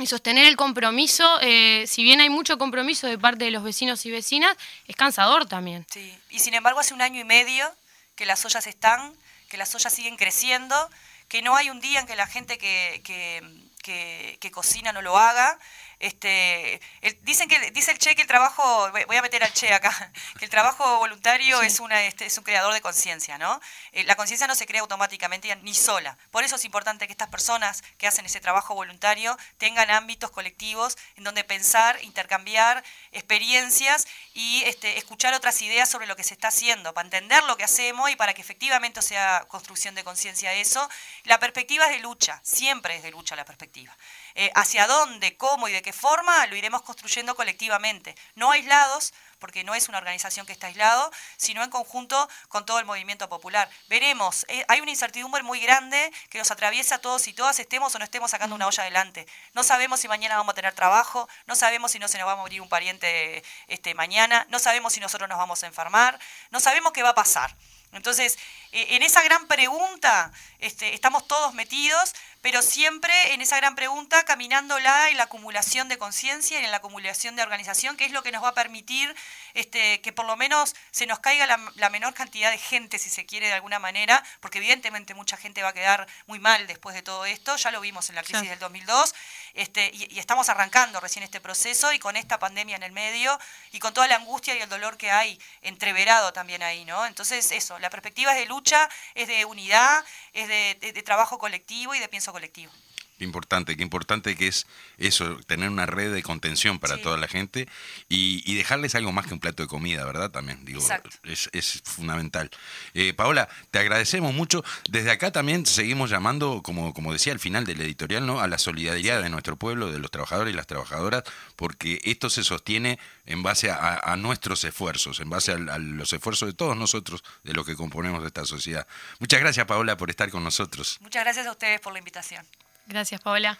Y sostener el compromiso, eh, si bien hay mucho compromiso de parte de los vecinos y vecinas, es cansador también. Sí. Y sin embargo hace un año y medio que las ollas están, que las ollas siguen creciendo, que no hay un día en que la gente que, que, que, que cocina no lo haga. Este, el, dicen que dice el Che que el trabajo, voy a meter al Che acá, [laughs] que el trabajo voluntario sí. es, una, este, es un creador de conciencia, ¿no? Eh, la conciencia no se crea automáticamente ni sola. Por eso es importante que estas personas que hacen ese trabajo voluntario tengan ámbitos colectivos en donde pensar, intercambiar experiencias y este, escuchar otras ideas sobre lo que se está haciendo, para entender lo que hacemos y para que efectivamente sea construcción de conciencia eso. La perspectiva es de lucha, siempre es de lucha la perspectiva. Eh, hacia dónde, cómo y de qué forma lo iremos construyendo colectivamente, no aislados, porque no es una organización que está aislado, sino en conjunto con todo el movimiento popular. Veremos, eh, hay una incertidumbre muy grande que nos atraviesa a todos y todas, estemos o no estemos sacando una olla adelante. No sabemos si mañana vamos a tener trabajo, no sabemos si no se nos va a morir un pariente este, mañana, no sabemos si nosotros nos vamos a enfermar, no sabemos qué va a pasar. Entonces, eh, en esa gran pregunta este, estamos todos metidos, pero siempre en esa gran pregunta caminándola en la acumulación de conciencia y en la acumulación de organización, que es lo que nos va a permitir este, que por lo menos se nos caiga la, la, menor cantidad de gente, si se quiere de alguna manera, porque evidentemente mucha gente va a quedar muy mal después de todo esto, ya lo vimos en la crisis sí. del 2002, este, y, y, estamos arrancando recién este proceso y con esta pandemia en el medio y con toda la angustia y el dolor que hay entreverado también ahí, ¿no? Entonces eso, la perspectiva es de lucha, es de unidad, es de, de, trabajo colectivo y de pienso colectivo. Qué importante, qué importante que es eso, tener una red de contención para sí. toda la gente y, y, dejarles algo más que un plato de comida, ¿verdad? También, digo, es, es, fundamental. Eh, Paola, te agradecemos mucho. Desde acá también seguimos llamando, como, como decía al final del editorial, ¿no? a la solidaridad de nuestro pueblo, de los trabajadores y las trabajadoras, porque esto se sostiene en base a, a nuestros esfuerzos, en base a, a, los esfuerzos de todos nosotros, de los que componemos esta sociedad. Muchas gracias, Paola, por estar con nosotros. Muchas gracias a ustedes por la invitación. Gracias, Paola.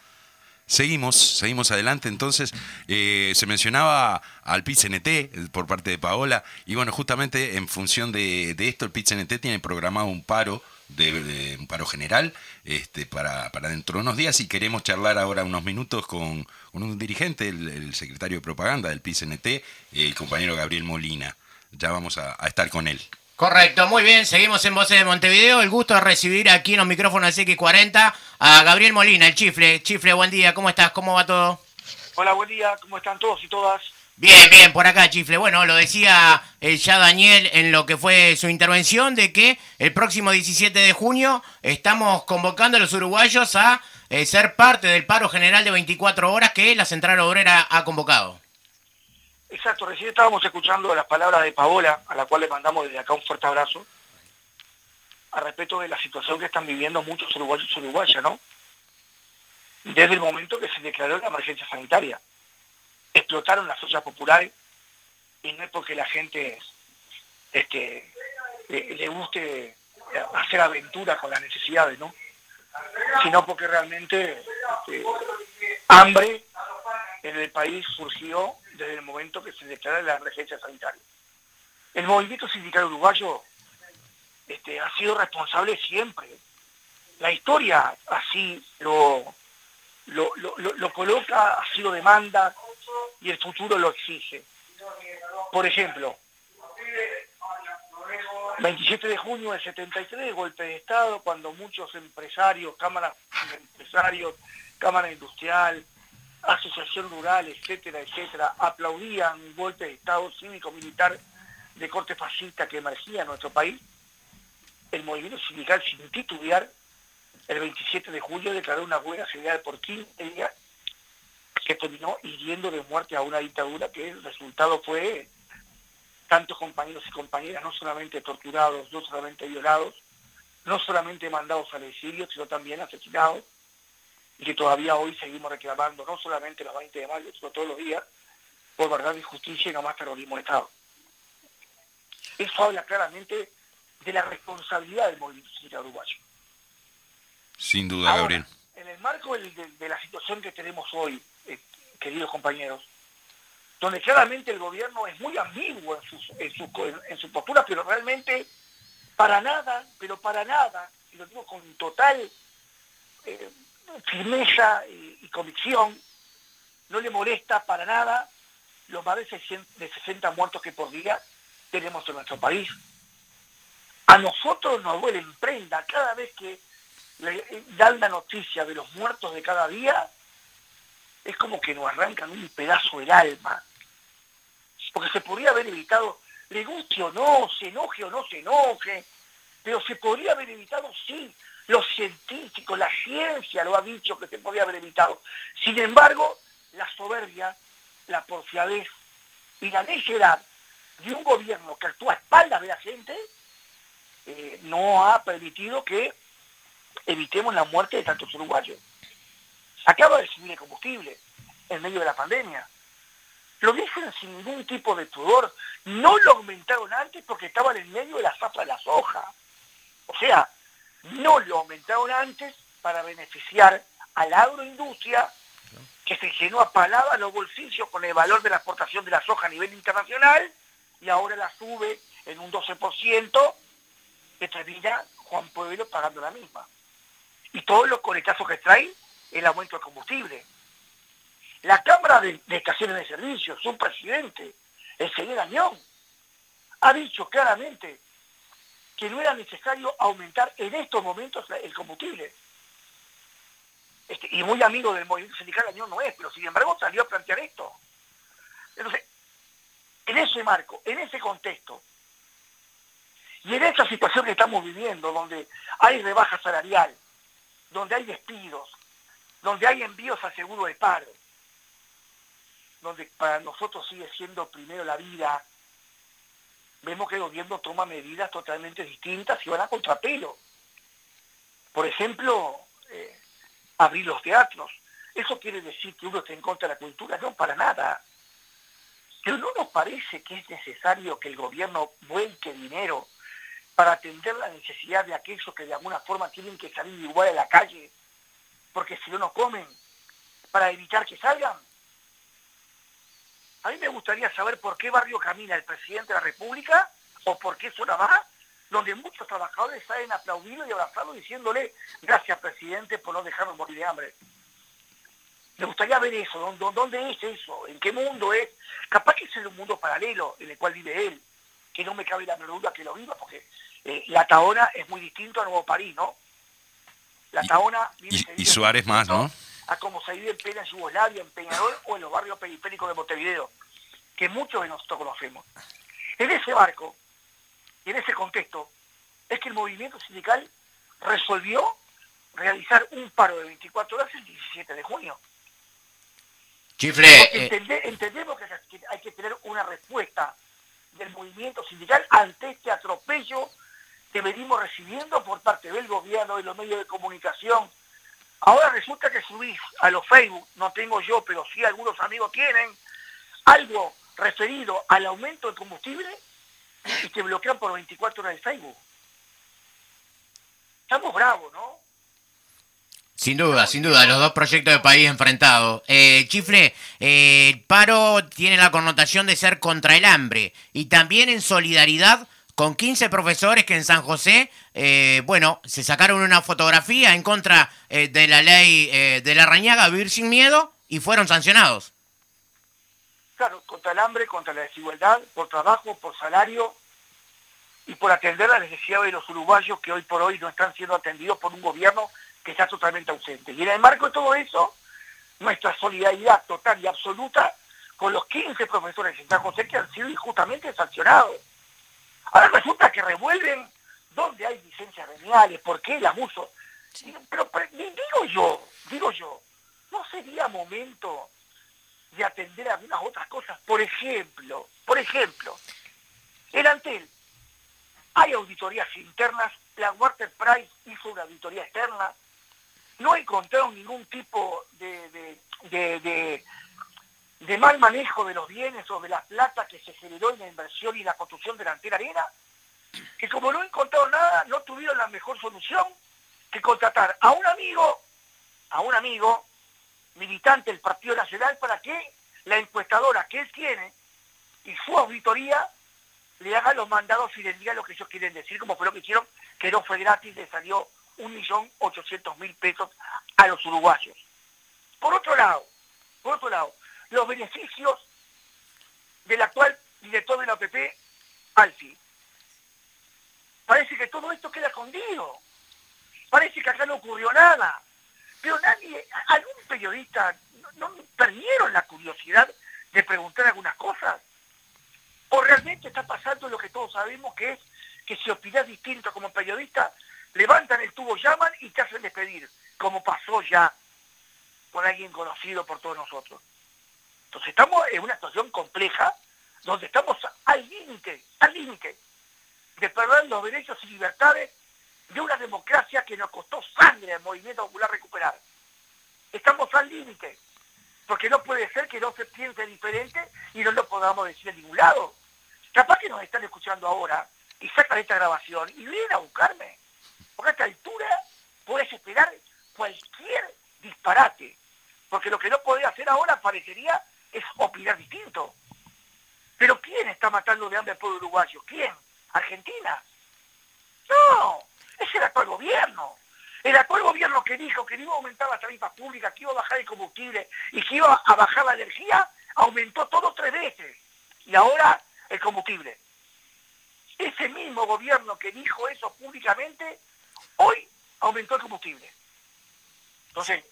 Seguimos, seguimos adelante. Entonces, eh, se mencionaba al PIT-CNT por parte de Paola, y bueno, justamente en función de, esto, el PIT-CNT tiene programado un paro, de, un paro general, este, para, para dentro de unos días, y queremos charlar ahora unos minutos con, con un dirigente, el, el, secretario de propaganda del PIT-CNT, el compañero Gabriel Molina. Ya vamos a estar con él. Correcto, muy bien, seguimos en Voces de Montevideo. El gusto de recibir aquí en los micrófonos del X40 a Gabriel Molina, el chifle. Chifle, buen día, ¿cómo estás? ¿Cómo va todo? Hola, buen día, ¿cómo están todos y todas? Bien, bien, por acá, chifle. Bueno, lo decía eh, ya Daniel en lo que fue su intervención, de que el próximo 17 de junio estamos convocando a los uruguayos a eh, ser parte del paro general de 24 horas que la Central Obrera ha convocado. Exacto, recién estábamos escuchando las palabras de Paola, a la cual le mandamos desde acá un fuerte abrazo, a respecto de la situación que están viviendo muchos uruguayos y uruguayas, ¿no? Desde el momento que se declaró la emergencia sanitaria. Explotaron las ollas populares y no es porque la gente este, le, guste hacer aventuras con las necesidades, ¿no? Sino porque realmente este, hambre en el país surgió desde el momento que se declara la emergencia sanitaria. El movimiento sindical uruguayo este, ha sido responsable siempre. La historia así lo, lo, lo, lo, coloca, ha sido demanda y el futuro lo exige. Por ejemplo, 27 de junio del 73, golpe de Estado, cuando muchos empresarios, cámaras empresarios, Cámara Industrial, asociación rural, etcétera, etcétera, aplaudían un golpe de Estado cívico-militar de corte fascista que emergía en nuestro país, el movimiento sindical sin titubear, el 27 de julio declaró una huelga general por 15 días que terminó hiriendo de muerte a una dictadura que el resultado fue tantos compañeros y compañeras no solamente torturados, no solamente violados, no solamente mandados al exilio, sino también asesinados, y que todavía hoy seguimos reclamando, no solamente los 20 de mayo, sino todos los días, por verdad y justicia y no más terrorismo de Estado. Eso habla claramente de la responsabilidad del movimiento sindical uruguayo. Sin duda, Ahora, Gabriel. En el marco de, de, de, la situación que tenemos hoy, eh, queridos compañeros, donde claramente el gobierno es muy ambiguo en, sus, en, su, en su postura, pero realmente para nada, pero para nada, y lo digo con total eh, firmeza y, convicción, no le molesta para nada los más de 60 muertos que por día tenemos en nuestro país. A nosotros nos duele en prenda cada vez que le dan la noticia de los muertos de cada día, es como que nos arrancan un pedazo del alma. Porque se podría haber evitado, le guste o no, se enoje o no se enoje, pero se podría haber evitado, sí. Los científicos, la ciencia lo ha dicho que se podría haber evitado. Sin embargo, la soberbia, la porfiadez y la necedad de un gobierno que actúa a espaldas de la gente eh, no ha permitido que evitemos la muerte de tantos uruguayos. Acaba de subir el combustible en medio de la pandemia. Lo dicen sin ningún tipo de pudor. No lo aumentaron antes porque estaban en medio de la zapa de la soja. O sea, no lo aumentaron antes para beneficiar a la agroindustria que se llenó a palabras los bolsillos con el valor de la exportación de la soja a nivel internacional y ahora la sube en un 12% que termina Juan Pueblo pagando la misma. Y todos los coletazos que trae el aumento del combustible. La Cámara de, Estaciones de Servicio, su presidente, el señor Añón, ha dicho claramente que no era necesario aumentar en estos momentos el combustible. Este, y muy amigo del movimiento sindical Añón no es, pero sin embargo salió a plantear esto. Entonces, en ese marco, en ese contexto, y en esta situación que estamos viviendo, donde hay rebaja salarial, donde hay despidos, donde hay envíos a seguro de paro, donde para nosotros sigue siendo primero la vida, vemos que el gobierno toma medidas totalmente distintas y van a contrapelo. Por ejemplo, eh, abrir los teatros. ¿Eso quiere decir que uno está en contra de la cultura? No, para nada. Pero no nos parece que es necesario que el gobierno vuelque dinero para atender la necesidad de aquellos que de alguna forma tienen que salir igual a la calle, porque si no, no comen, para evitar que salgan. A mí me gustaría saber por qué barrio camina el presidente de la República o por qué zona va, donde muchos trabajadores salen aplaudidos y abrazados diciéndole gracias presidente por no dejarnos morir de hambre. Me gustaría ver eso, ¿dónde, es eso? ¿En qué mundo es? Capaz que es en un mundo paralelo en el cual vive él, que no me cabe la menor duda que lo viva, porque eh, la Taona es muy distinto a Nuevo París, ¿no? La Taona... Y, y Suárez más, ¿no? A como se vive en plena Yugoslavia, en Peñarol o en los barrios periféricos de Montevideo, que muchos de nosotros conocemos. En ese barco y en ese contexto es que el movimiento sindical resolvió realizar un paro de 24 horas el 17 de junio. Chifle. Eh... entendemos que hay que tener una respuesta del movimiento sindical ante este atropello que venimos recibiendo por parte del gobierno y los medios de comunicación Ahora resulta que subís a los Facebook, no tengo yo, pero sí algunos amigos tienen, algo referido al aumento del combustible y te bloquean por 24 horas de Facebook. Estamos bravos, ¿no? Sin duda, sin duda, los dos proyectos de país enfrentados. Eh, Chifle, eh, el paro tiene la connotación de ser contra el hambre y también en solidaridad con 15 profesores que en San José, eh, bueno, se sacaron una fotografía en contra eh, de la ley eh, de la Rañaga, Vivir sin Miedo, y fueron sancionados. Claro, contra el hambre, contra la desigualdad, por trabajo, por salario y por atender las necesidades de los uruguayos que hoy por hoy no están siendo atendidos por un gobierno que está totalmente ausente. Y en el marco de todo eso, nuestra solidaridad total y absoluta con los 15 profesores de San José que han sido injustamente sancionados Ahora resulta que revuelven dónde hay licencias veniales, por qué el abuso. Pero, digo yo, digo yo, ¿no sería momento de atender algunas otras cosas? Por ejemplo, por ejemplo, el Antel, hay auditorías internas, la Water Price hizo una auditoría externa, no encontraron ningún tipo de, de, de mal manejo de los bienes o de la plata que se generó en la inversión y la construcción de la antena arena, que como no encontraron nada, no tuvieron la mejor solución que contratar a un amigo, a un amigo militante del Partido Nacional para que la encuestadora que él tiene y su auditoría le haga los mandados y le diga lo que ellos quieren decir, como fue lo que hicieron, que no fue gratis, le salió 1.800.000 pesos a los uruguayos. Por otro lado, por otro lado, los beneficios del actual director de la OPP, Alfi. Parece que todo esto queda escondido. Parece que acá no ocurrió nada. Pero nadie, algún periodista, no, no perdieron la curiosidad de preguntar algunas cosas. ¿O realmente está pasando lo que todos sabemos que es que si opinas distinto como periodista, levantan el tubo, llaman y te hacen despedir, como pasó ya con alguien conocido por todos nosotros? Entonces estamos en una situación compleja donde estamos al límite, al límite de perder los derechos y libertades de una democracia que nos costó sangre al movimiento popular recuperar. Estamos al límite, porque no puede ser que no se piense diferente y no lo podamos decir en ningún lado. Capaz que nos están escuchando ahora y sacan esta grabación y vienen a buscarme. Porque a esta altura puedes esperar cualquier disparate. Porque lo que no podés hacer ahora parecería es opinar distinto. Pero ¿quién está matando de hambre al pueblo uruguayo? ¿Quién? ¿Argentina? No, es el actual gobierno. El actual gobierno que dijo que iba a aumentar las tarifas públicas, que iba a bajar el combustible y que iba a bajar la energía, aumentó todo tres veces. Y ahora el combustible. Ese mismo gobierno que dijo eso públicamente, hoy aumentó el combustible. Entonces,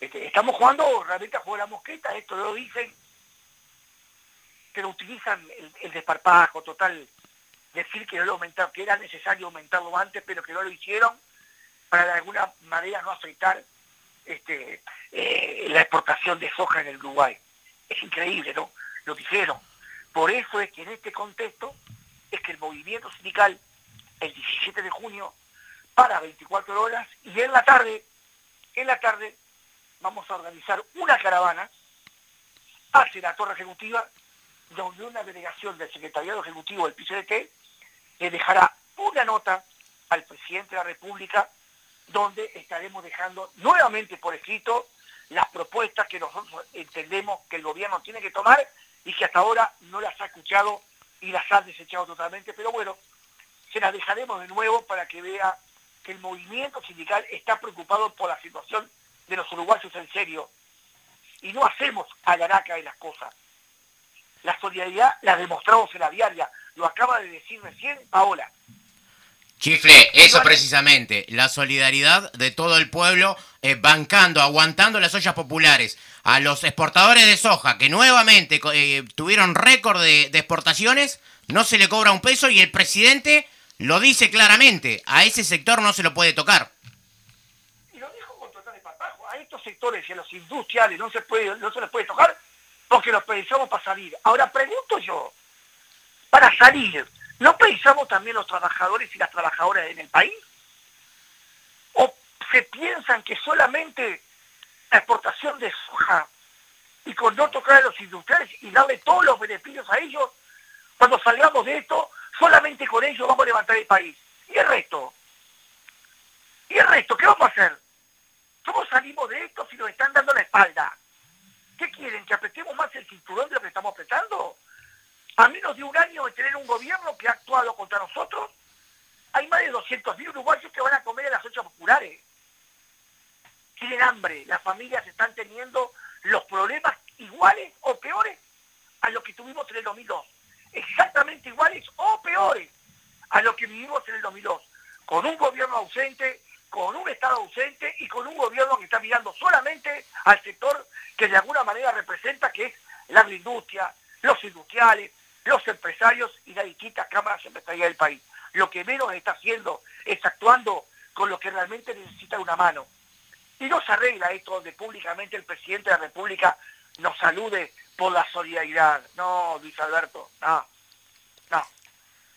este, estamos jugando realmente a jugar a la mosqueta, esto lo dicen, pero utilizan el, el desparpajo total, decir que no lo aumentaron, que era necesario aumentarlo antes, pero que no lo hicieron, para de alguna manera no afectar este, eh, la exportación de soja en el Uruguay. Es increíble, ¿no? Lo dijeron. Por eso es que en este contexto es que el movimiento sindical, el 17 de junio, para 24 horas y en la tarde, en la tarde, vamos a organizar una caravana hacia la torre ejecutiva, donde una delegación del secretariado ejecutivo del PCDT le dejará una nota al presidente de la República, donde estaremos dejando nuevamente por escrito las propuestas que nosotros entendemos que el gobierno tiene que tomar y que hasta ahora no las ha escuchado y las ha desechado totalmente, pero bueno, se las dejaremos de nuevo para que vea que el movimiento sindical está preocupado por la situación de los uruguayos en serio. Y no hacemos a la araca de las cosas. La solidaridad la demostramos en la diaria. Lo acaba de decir recién Paola. Chifle, eso precisamente, la solidaridad de todo el pueblo eh, bancando, aguantando las ollas populares. A los exportadores de soja que nuevamente eh, tuvieron récord de, de, exportaciones, no se le cobra un peso y el presidente lo dice claramente, a ese sector no se lo puede tocar. Y lo dijo con total desparpajo, a estos sectores y a los industriales no se, puede, no se les puede tocar porque los pensamos para salir. Ahora pregunto yo, para salir, ¿No pensamos también los trabajadores y las trabajadoras en el país? ¿O se piensan que solamente la exportación de soja y con no tocar a los industriales y darle todos los beneficios a ellos, cuando salgamos de esto, solamente con ellos vamos a levantar el país? ¿Y el resto? ¿Y el resto? ¿Qué vamos a hacer? ¿Cómo salimos de esto si nos están dando la espalda? ¿Qué quieren? ¿Que apretemos más el cinturón de lo que estamos apretando? a menos de un año de tener un gobierno que ha actuado contra nosotros, hay más de 200.000 uruguayos que van a comer en las ollas populares. Tienen hambre, las familias están teniendo los problemas iguales o peores a los que tuvimos en el 2002. Exactamente iguales o peores a los que vivimos en el 2002. Con un gobierno ausente, con un Estado ausente y con un gobierno que está mirando solamente al sector que de alguna manera representa que es la agroindustria, los industriales, los empresarios y las distintas cámaras empresariales del país. Lo que menos está haciendo es actuando con lo que realmente necesita una mano. Y no se arregla esto donde públicamente el presidente de la República nos salude por la solidaridad. No, Luis Alberto, no, no.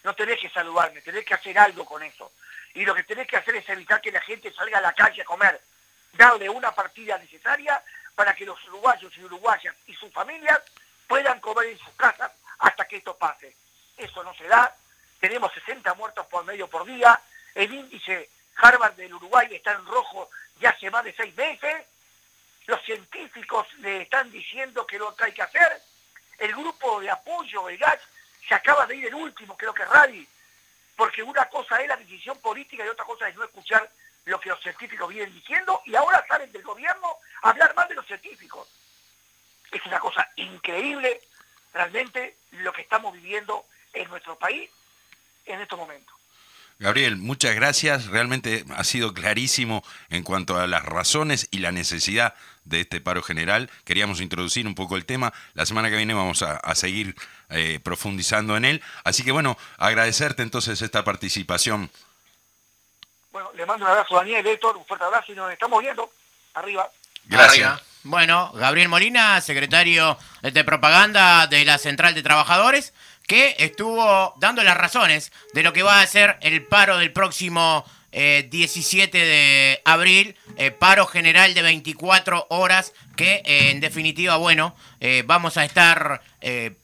No tenés que saludarme, tenés que hacer algo con eso. Y lo que tenés que hacer es evitar que la gente salga a la calle a comer. Darle una partida necesaria para que los uruguayos y uruguayas y sus familias puedan comer en sus casas hasta que esto pase. Eso no se da. Tenemos 60 muertos por medio por día. El índice Harvard del Uruguay está en rojo ya hace más de seis meses. Los científicos diciendo que lo que hay que hacer. El grupo de apoyo, el GACH, se acaba de ir el último, creo que es Radi, porque una cosa es la decisión política y otra cosa es no escuchar lo que los científicos vienen diciendo y ahora salen del gobierno a hablar más de los científicos. Es una cosa increíble realmente lo que estamos viviendo en nuestro país en estos momentos. Gabriel, muchas gracias. Realmente ha sido clarísimo en cuanto a las razones y la necesidad de este paro general. Queríamos introducir un poco el tema. La semana que viene vamos a, seguir eh, profundizando en él. Así que bueno, agradecerte entonces esta participación. Bueno, le mando un abrazo a Daniel, Héctor, un fuerte abrazo y nos estamos viendo. Arriba. Gracias. Bueno, Gabriel Molina, secretario de propaganda de la Central de Trabajadores, que estuvo dando las razones de lo que va a ser el paro del próximo 17 eh, de abril, eh, paro general de 24 horas, que eh, en definitiva, bueno, vamos a estar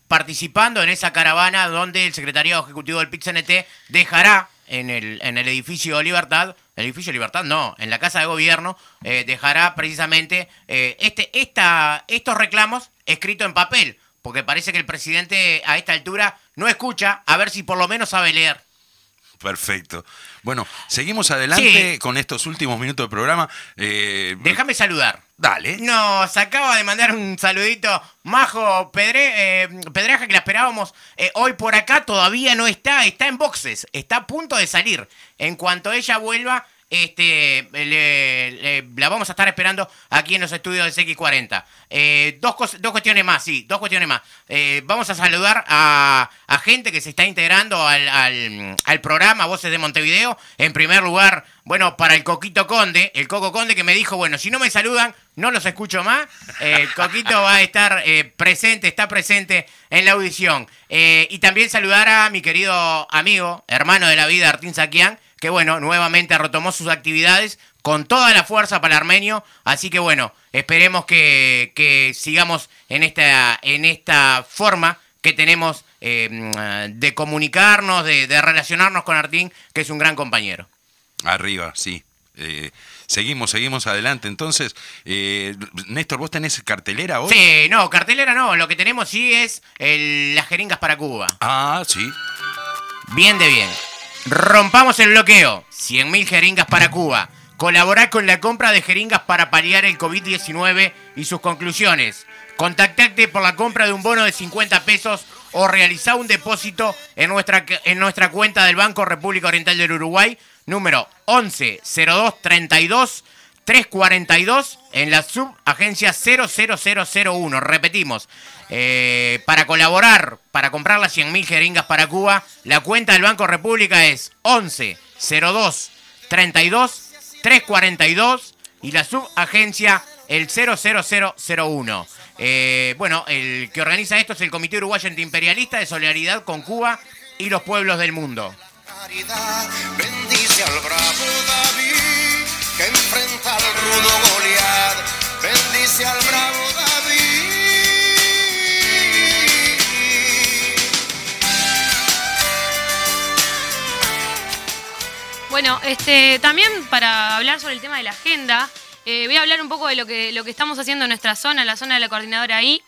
participando en esa caravana donde el secretariado ejecutivo del PITCNT dejará en el, en el edificio Libertad, el edificio Libertad no, en la Casa de Gobierno, dejará precisamente este, esta, estos reclamos escritos en papel, porque parece que el presidente a esta altura no escucha, a ver si por lo menos sabe leer. Perfecto. Bueno, seguimos adelante con estos últimos minutos del programa. Eh, Déjame saludar. Dale. Nos acaba de mandar un saludito Majo Pedre, eh, Pedreja, que la esperábamos eh, hoy por acá. Todavía no está, está en boxes, está a punto de salir. En cuanto ella vuelva, este, la vamos a estar esperando aquí en los estudios del CX40. Eh, dos, dos cuestiones más, sí, dos cuestiones más. Eh, vamos a saludar a, gente que se está integrando al, programa Voces de Montevideo. En primer lugar, bueno, para el Coquito Conde, el Coco Conde que me dijo, bueno, si no me saludan, no los escucho más. el Coquito va a estar eh, presente, está presente en la audición. y también saludar a mi querido amigo, hermano de la vida, Artín Saquián que bueno, nuevamente retomó sus actividades con toda la fuerza para el armenio. Así que bueno, esperemos que, sigamos en esta, en esta forma que tenemos eh, de comunicarnos, de, relacionarnos con Artín, que es un gran compañero. Arriba, sí. Eh, seguimos, seguimos adelante. Entonces, eh, Néstor, ¿vos tenés cartelera hoy? Sí, no, cartelera no. Lo que tenemos sí es las jeringas para Cuba. Ah, sí. Bien de bien. Rompamos el bloqueo. 100.000 jeringas para Cuba. Colaborar con la compra de jeringas para paliar el COVID-19 y sus conclusiones. Contactate por la compra de un bono de 50 pesos o realizar un depósito en nuestra, en nuestra cuenta del Banco República Oriental del Uruguay, número 11 02 32 342 en la subagencia 00001. Repetimos, eh, para colaborar, para comprar las 100.000 jeringas para Cuba, la cuenta del Banco República es 11 02 32 342 y la subagencia el 00001. Eh, bueno, el que organiza esto es el Comité Uruguayo Antiimperialista de Solidaridad con Cuba y los pueblos del mundo. Bendice al bravo David que enfrenta al rudo Goliat. Bendice al bravo David. Bueno, este, también para hablar sobre el tema de la agenda, eh, voy a hablar un poco de lo que, lo que estamos haciendo en nuestra zona, en la zona de la coordinadora ahí.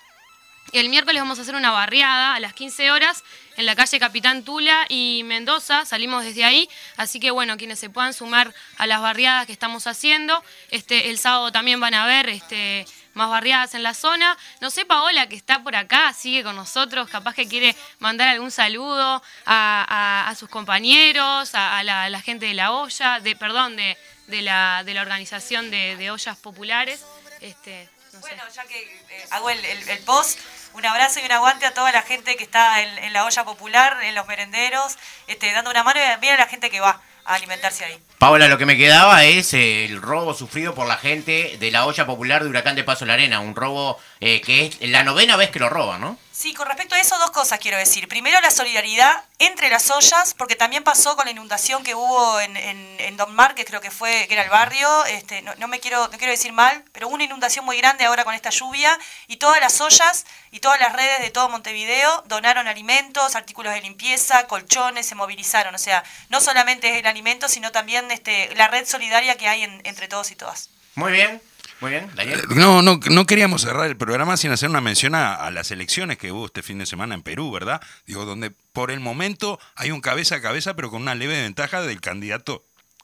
El miércoles vamos a hacer una barriada a las 15 horas en la calle Capitán Tula y Mendoza, salimos desde ahí, así que bueno, quienes se puedan sumar a las barriadas que estamos haciendo, este, el sábado también van a ver este, más barriadas en la zona. No sé, Paola, que está por acá, sigue con nosotros, capaz que quiere mandar algún saludo a, sus compañeros, a, la, gente de la olla, de, perdón, de, de, la, de la organización de, ollas populares. Este, bueno, ya que eh, hago el, post, un abrazo y un aguante a toda la gente que está en, la olla popular, en los merenderos, este, dando una mano y también a la gente que va a alimentarse ahí. Paola, lo que me quedaba es el robo sufrido por la gente de la olla popular de Huracán de Paso la Arena, un robo eh, que es la novena vez que lo roban, ¿no? Sí, con respecto a eso, dos cosas quiero decir. Primero, la solidaridad entre las ollas, porque también pasó con la inundación que hubo en, en, Don Mar, que creo que fue, que era el barrio, este, no, me quiero, no quiero decir mal, pero hubo una inundación muy grande ahora con esta lluvia, y todas las ollas y todas las redes de todo Montevideo donaron alimentos, artículos de limpieza, colchones, se movilizaron. O sea, no solamente es el alimento, sino también este, la red solidaria que hay entre todos y todas. Muy bien. Muy bien, Daniel. Eh, No, no, no queríamos cerrar el programa sin hacer una mención a, a las elecciones que hubo este fin de semana en Perú, ¿verdad? Digo, donde por el momento hay un cabeza a cabeza, pero con una leve ventaja del candidato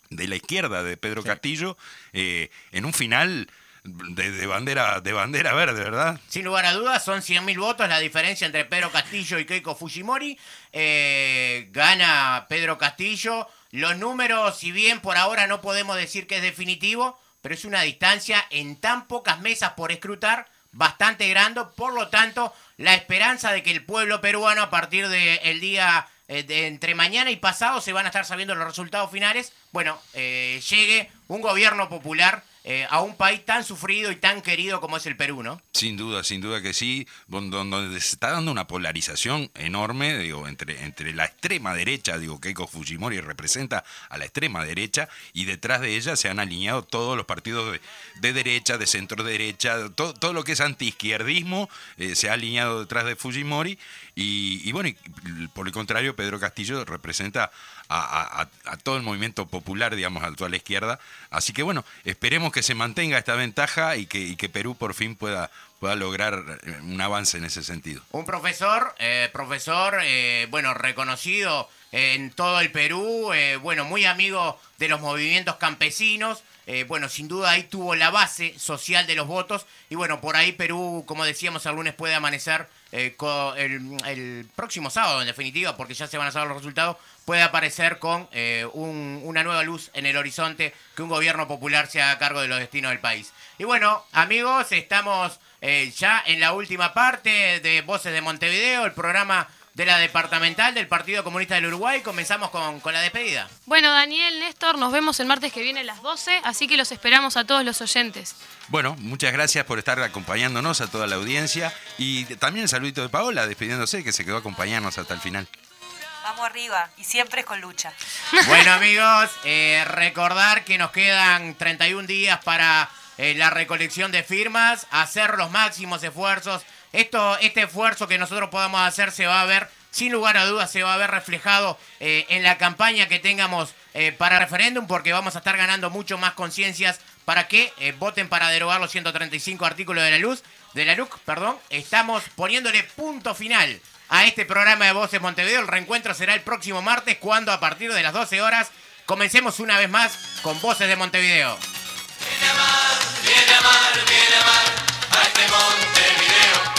de la izquierda, de Pedro Castillo, eh, en un final de, de bandera de bandera verde, ¿verdad? Sin lugar a dudas, son 100.000 votos la diferencia entre Pedro Castillo y Keiko Fujimori. Eh, gana Pedro Castillo. Los números, si bien por ahora no podemos decir que es definitivo, pero es una distancia en tan pocas mesas por escrutar bastante grande. Por lo tanto, la esperanza de que el pueblo peruano a partir del día eh, de entre mañana y pasado se van a estar sabiendo los resultados finales. Bueno, eh, llegue un gobierno popular eh, a un país tan sufrido y tan querido como es el Perú, ¿no? Sin duda, sin duda que sí, don- don- donde se está dando una polarización enorme, digo, entre, entre la extrema derecha, digo, Keiko Fujimori representa a la extrema derecha, y detrás de ella se han alineado todos los partidos de, de derecha, de centro derecha, todo, todo lo que es antiizquierdismo eh, se ha alineado detrás de Fujimori, y, y bueno, y por el contrario, Pedro Castillo representa a, a- todo el movimiento popular, digamos, a toda la izquierda. Así que bueno, esperemos que se mantenga esta ventaja y que, y que Perú por fin pueda, pueda lograr eh, un avance en ese sentido. Un profesor, eh, profesor, eh, bueno, reconocido en todo el Perú, bueno, muy amigo de los movimientos campesinos, eh, bueno, sin duda ahí tuvo la base social de los votos y bueno, por ahí Perú, como decíamos, el lunes puede amanecer eh, el próximo sábado, en definitiva, porque ya se van a saber los resultados, puede aparecer con eh, un- una nueva luz en el horizonte, que un gobierno popular se haga cargo de los destinos del país. Y bueno, amigos, estamos eh, ya en la última parte de Voces de Montevideo, el programa de la departamental del Partido Comunista del Uruguay. Comenzamos con, con la despedida. Bueno, Daniel, Néstor, nos vemos el martes que viene a las 12, así que los esperamos a todos los oyentes. Bueno, muchas gracias por estar acompañándonos a toda la audiencia y también el saludito de Paola despidiéndose que se quedó a acompañarnos hasta el final. Vamos arriba y siempre es con lucha. [laughs] Bueno amigos, eh, recordar que nos quedan 31 días para eh, la recolección de firmas, hacer los máximos esfuerzos esto, este esfuerzo que nosotros podamos hacer se va a ver, sin lugar a dudas, se va a ver reflejado eh, en la campaña que tengamos eh, para referéndum, porque vamos a estar ganando mucho más conciencias para que eh, voten para derogar los 135 artículos de la luz, de la LUC, perdón. Estamos poniéndole punto final a este programa de Voces Montevideo. El reencuentro será el próximo martes, cuando a partir de las 12 horas comencemos una vez más con Voces de Montevideo. Viene a mar, viene a mar, viene a mar, a este Montevideo.